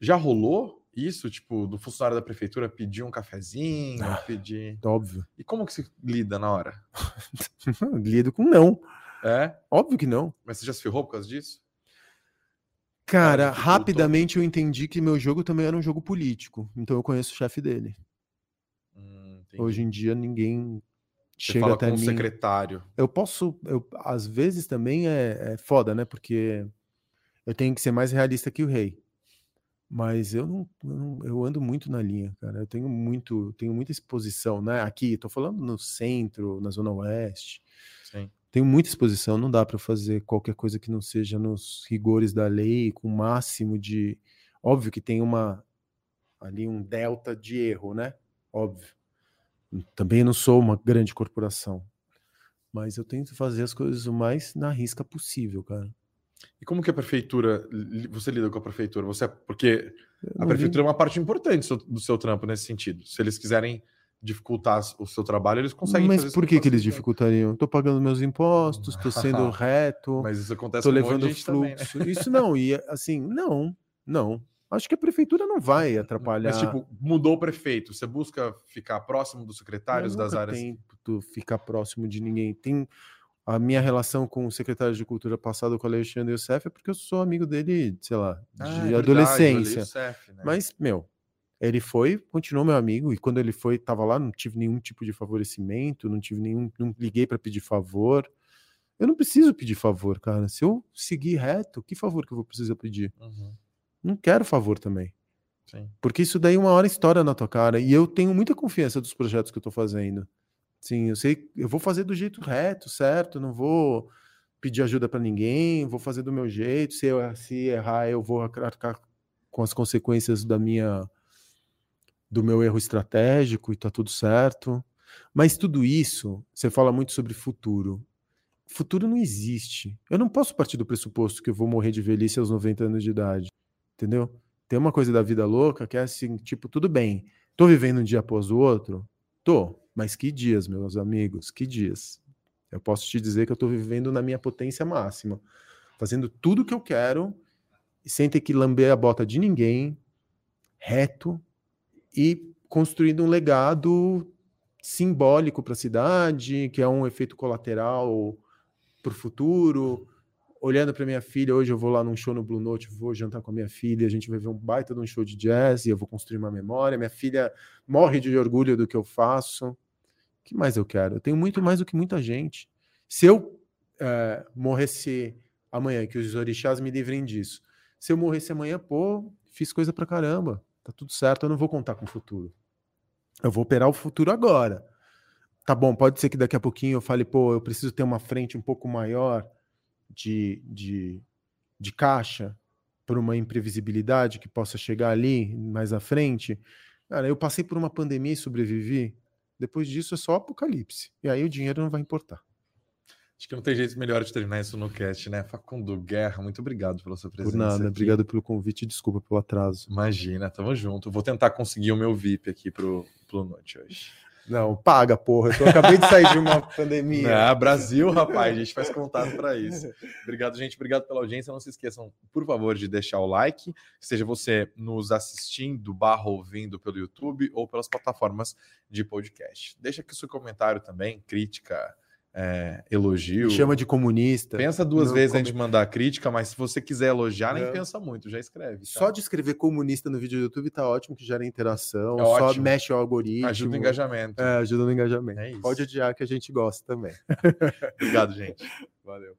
Já rolou isso, tipo, do funcionário da prefeitura pedir um cafezinho, ah, pedir. Óbvio. E como que se lida na hora? Lido com não. É? Óbvio que não. Mas você já se ferrou por causa disso? Cara, rapidamente eu entendi que meu jogo também era um jogo político. Então eu conheço o chefe dele. Hum, Hoje em dia ninguém você chega até com mim. o secretário. Eu posso, eu, às vezes também é, é foda, né? Porque eu tenho que ser mais realista que o rei. Mas eu não, eu não, eu ando muito na linha, cara. Eu tenho muito, tenho muita exposição, né? Aqui, tô falando no centro, na zona oeste. Sim. Tenho muita exposição, não dá para fazer qualquer coisa que não seja nos rigores da lei, com o máximo de óbvio que tem uma ali um delta de erro, né? Óbvio. Também não sou uma grande corporação, mas eu tento fazer as coisas o mais na risca possível, cara. E como que a prefeitura, você lida com a prefeitura? Você, é, porque a prefeitura é uma parte importante do seu, trampo nesse sentido. Se eles quiserem dificultar o seu trabalho, eles conseguem Mas por que, que eles dificultariam? Estou pagando meus impostos, estou sendo reto, Mas isso acontece tô levando fluxo. Também, né? Isso não, e assim, não, não. Acho que a prefeitura não vai atrapalhar. Mas, tipo, mudou o prefeito. Você busca ficar próximo dos secretários das áreas? Tento ficar próximo de ninguém. Tem a minha relação com o secretário de Cultura passado, com o Alexandre Youssef, é porque eu sou amigo dele, sei lá, ah, de é adolescência. Youssef, né? Mas, meu, ele foi, continuou meu amigo, e quando ele foi, tava lá, não tive nenhum tipo de favorecimento, não tive nenhum, não liguei para pedir favor. Eu não preciso pedir favor, cara. Se eu seguir reto, que favor que eu vou precisar pedir? Uhum. Não quero favor também. Sim. Porque isso daí uma hora estoura na tua cara. E eu tenho muita confiança dos projetos que eu tô fazendo. Sim, eu sei, eu vou fazer do jeito reto, certo? Não vou pedir ajuda para ninguém, vou fazer do meu jeito. Se eu se errar, eu vou arcar com as consequências da minha do meu erro estratégico e tá tudo certo. Mas tudo isso, você fala muito sobre futuro. Futuro não existe. Eu não posso partir do pressuposto que eu vou morrer de velhice aos 90 anos de idade. Entendeu? Tem uma coisa da vida louca que é assim, tipo, tudo bem. Tô vivendo um dia após o outro? Tô. Mas que dias, meus amigos, que dias. Eu posso te dizer que eu estou vivendo na minha potência máxima, fazendo tudo que eu quero, sem ter que lamber a bota de ninguém, reto e construindo um legado simbólico para a cidade, que é um efeito colateral para o futuro, olhando para minha filha, hoje eu vou lá num show no Blue Note, vou jantar com a minha filha, a gente vai ver um baita de um show de jazz e eu vou construir uma memória. Minha filha morre de orgulho do que eu faço. Que mais eu quero? Eu tenho muito mais do que muita gente. Se eu é, morresse amanhã, que os orixás me livrem disso. Se eu morresse amanhã, pô, fiz coisa pra caramba. Tá tudo certo, eu não vou contar com o futuro. Eu vou operar o futuro agora. Tá bom, pode ser que daqui a pouquinho eu fale, pô, eu preciso ter uma frente um pouco maior de, de, de caixa por uma imprevisibilidade que possa chegar ali mais à frente. Cara, eu passei por uma pandemia e sobrevivi. Depois disso é só apocalipse. E aí o dinheiro não vai importar. Acho que não tem jeito melhor de terminar isso no cast, né? Facundo Guerra, muito obrigado pela sua presença. Por nada, aqui. obrigado pelo convite e desculpa pelo atraso. Imagina, tamo junto. Vou tentar conseguir o meu VIP aqui pro, pro Noite hoje. Não, paga, porra. Eu acabei de sair de uma pandemia. É, Brasil, rapaz, a gente faz contato para isso. Obrigado, gente. Obrigado pela audiência. Não se esqueçam, por favor, de deixar o like, seja você nos assistindo, barra ouvindo pelo YouTube ou pelas plataformas de podcast. Deixa aqui o seu comentário também, crítica, é, elogio. chama de comunista. Pensa duas vezes antes de mandar crítica, mas se você quiser elogiar, nem pensa muito, já escreve. Tá? Só de escrever comunista no vídeo do YouTube tá ótimo, que gera interação, é só ótimo. mexe o algoritmo. Ajuda o engajamento. É, ajuda no engajamento. É Pode odiar que a gente gosta também. Obrigado, gente. Valeu.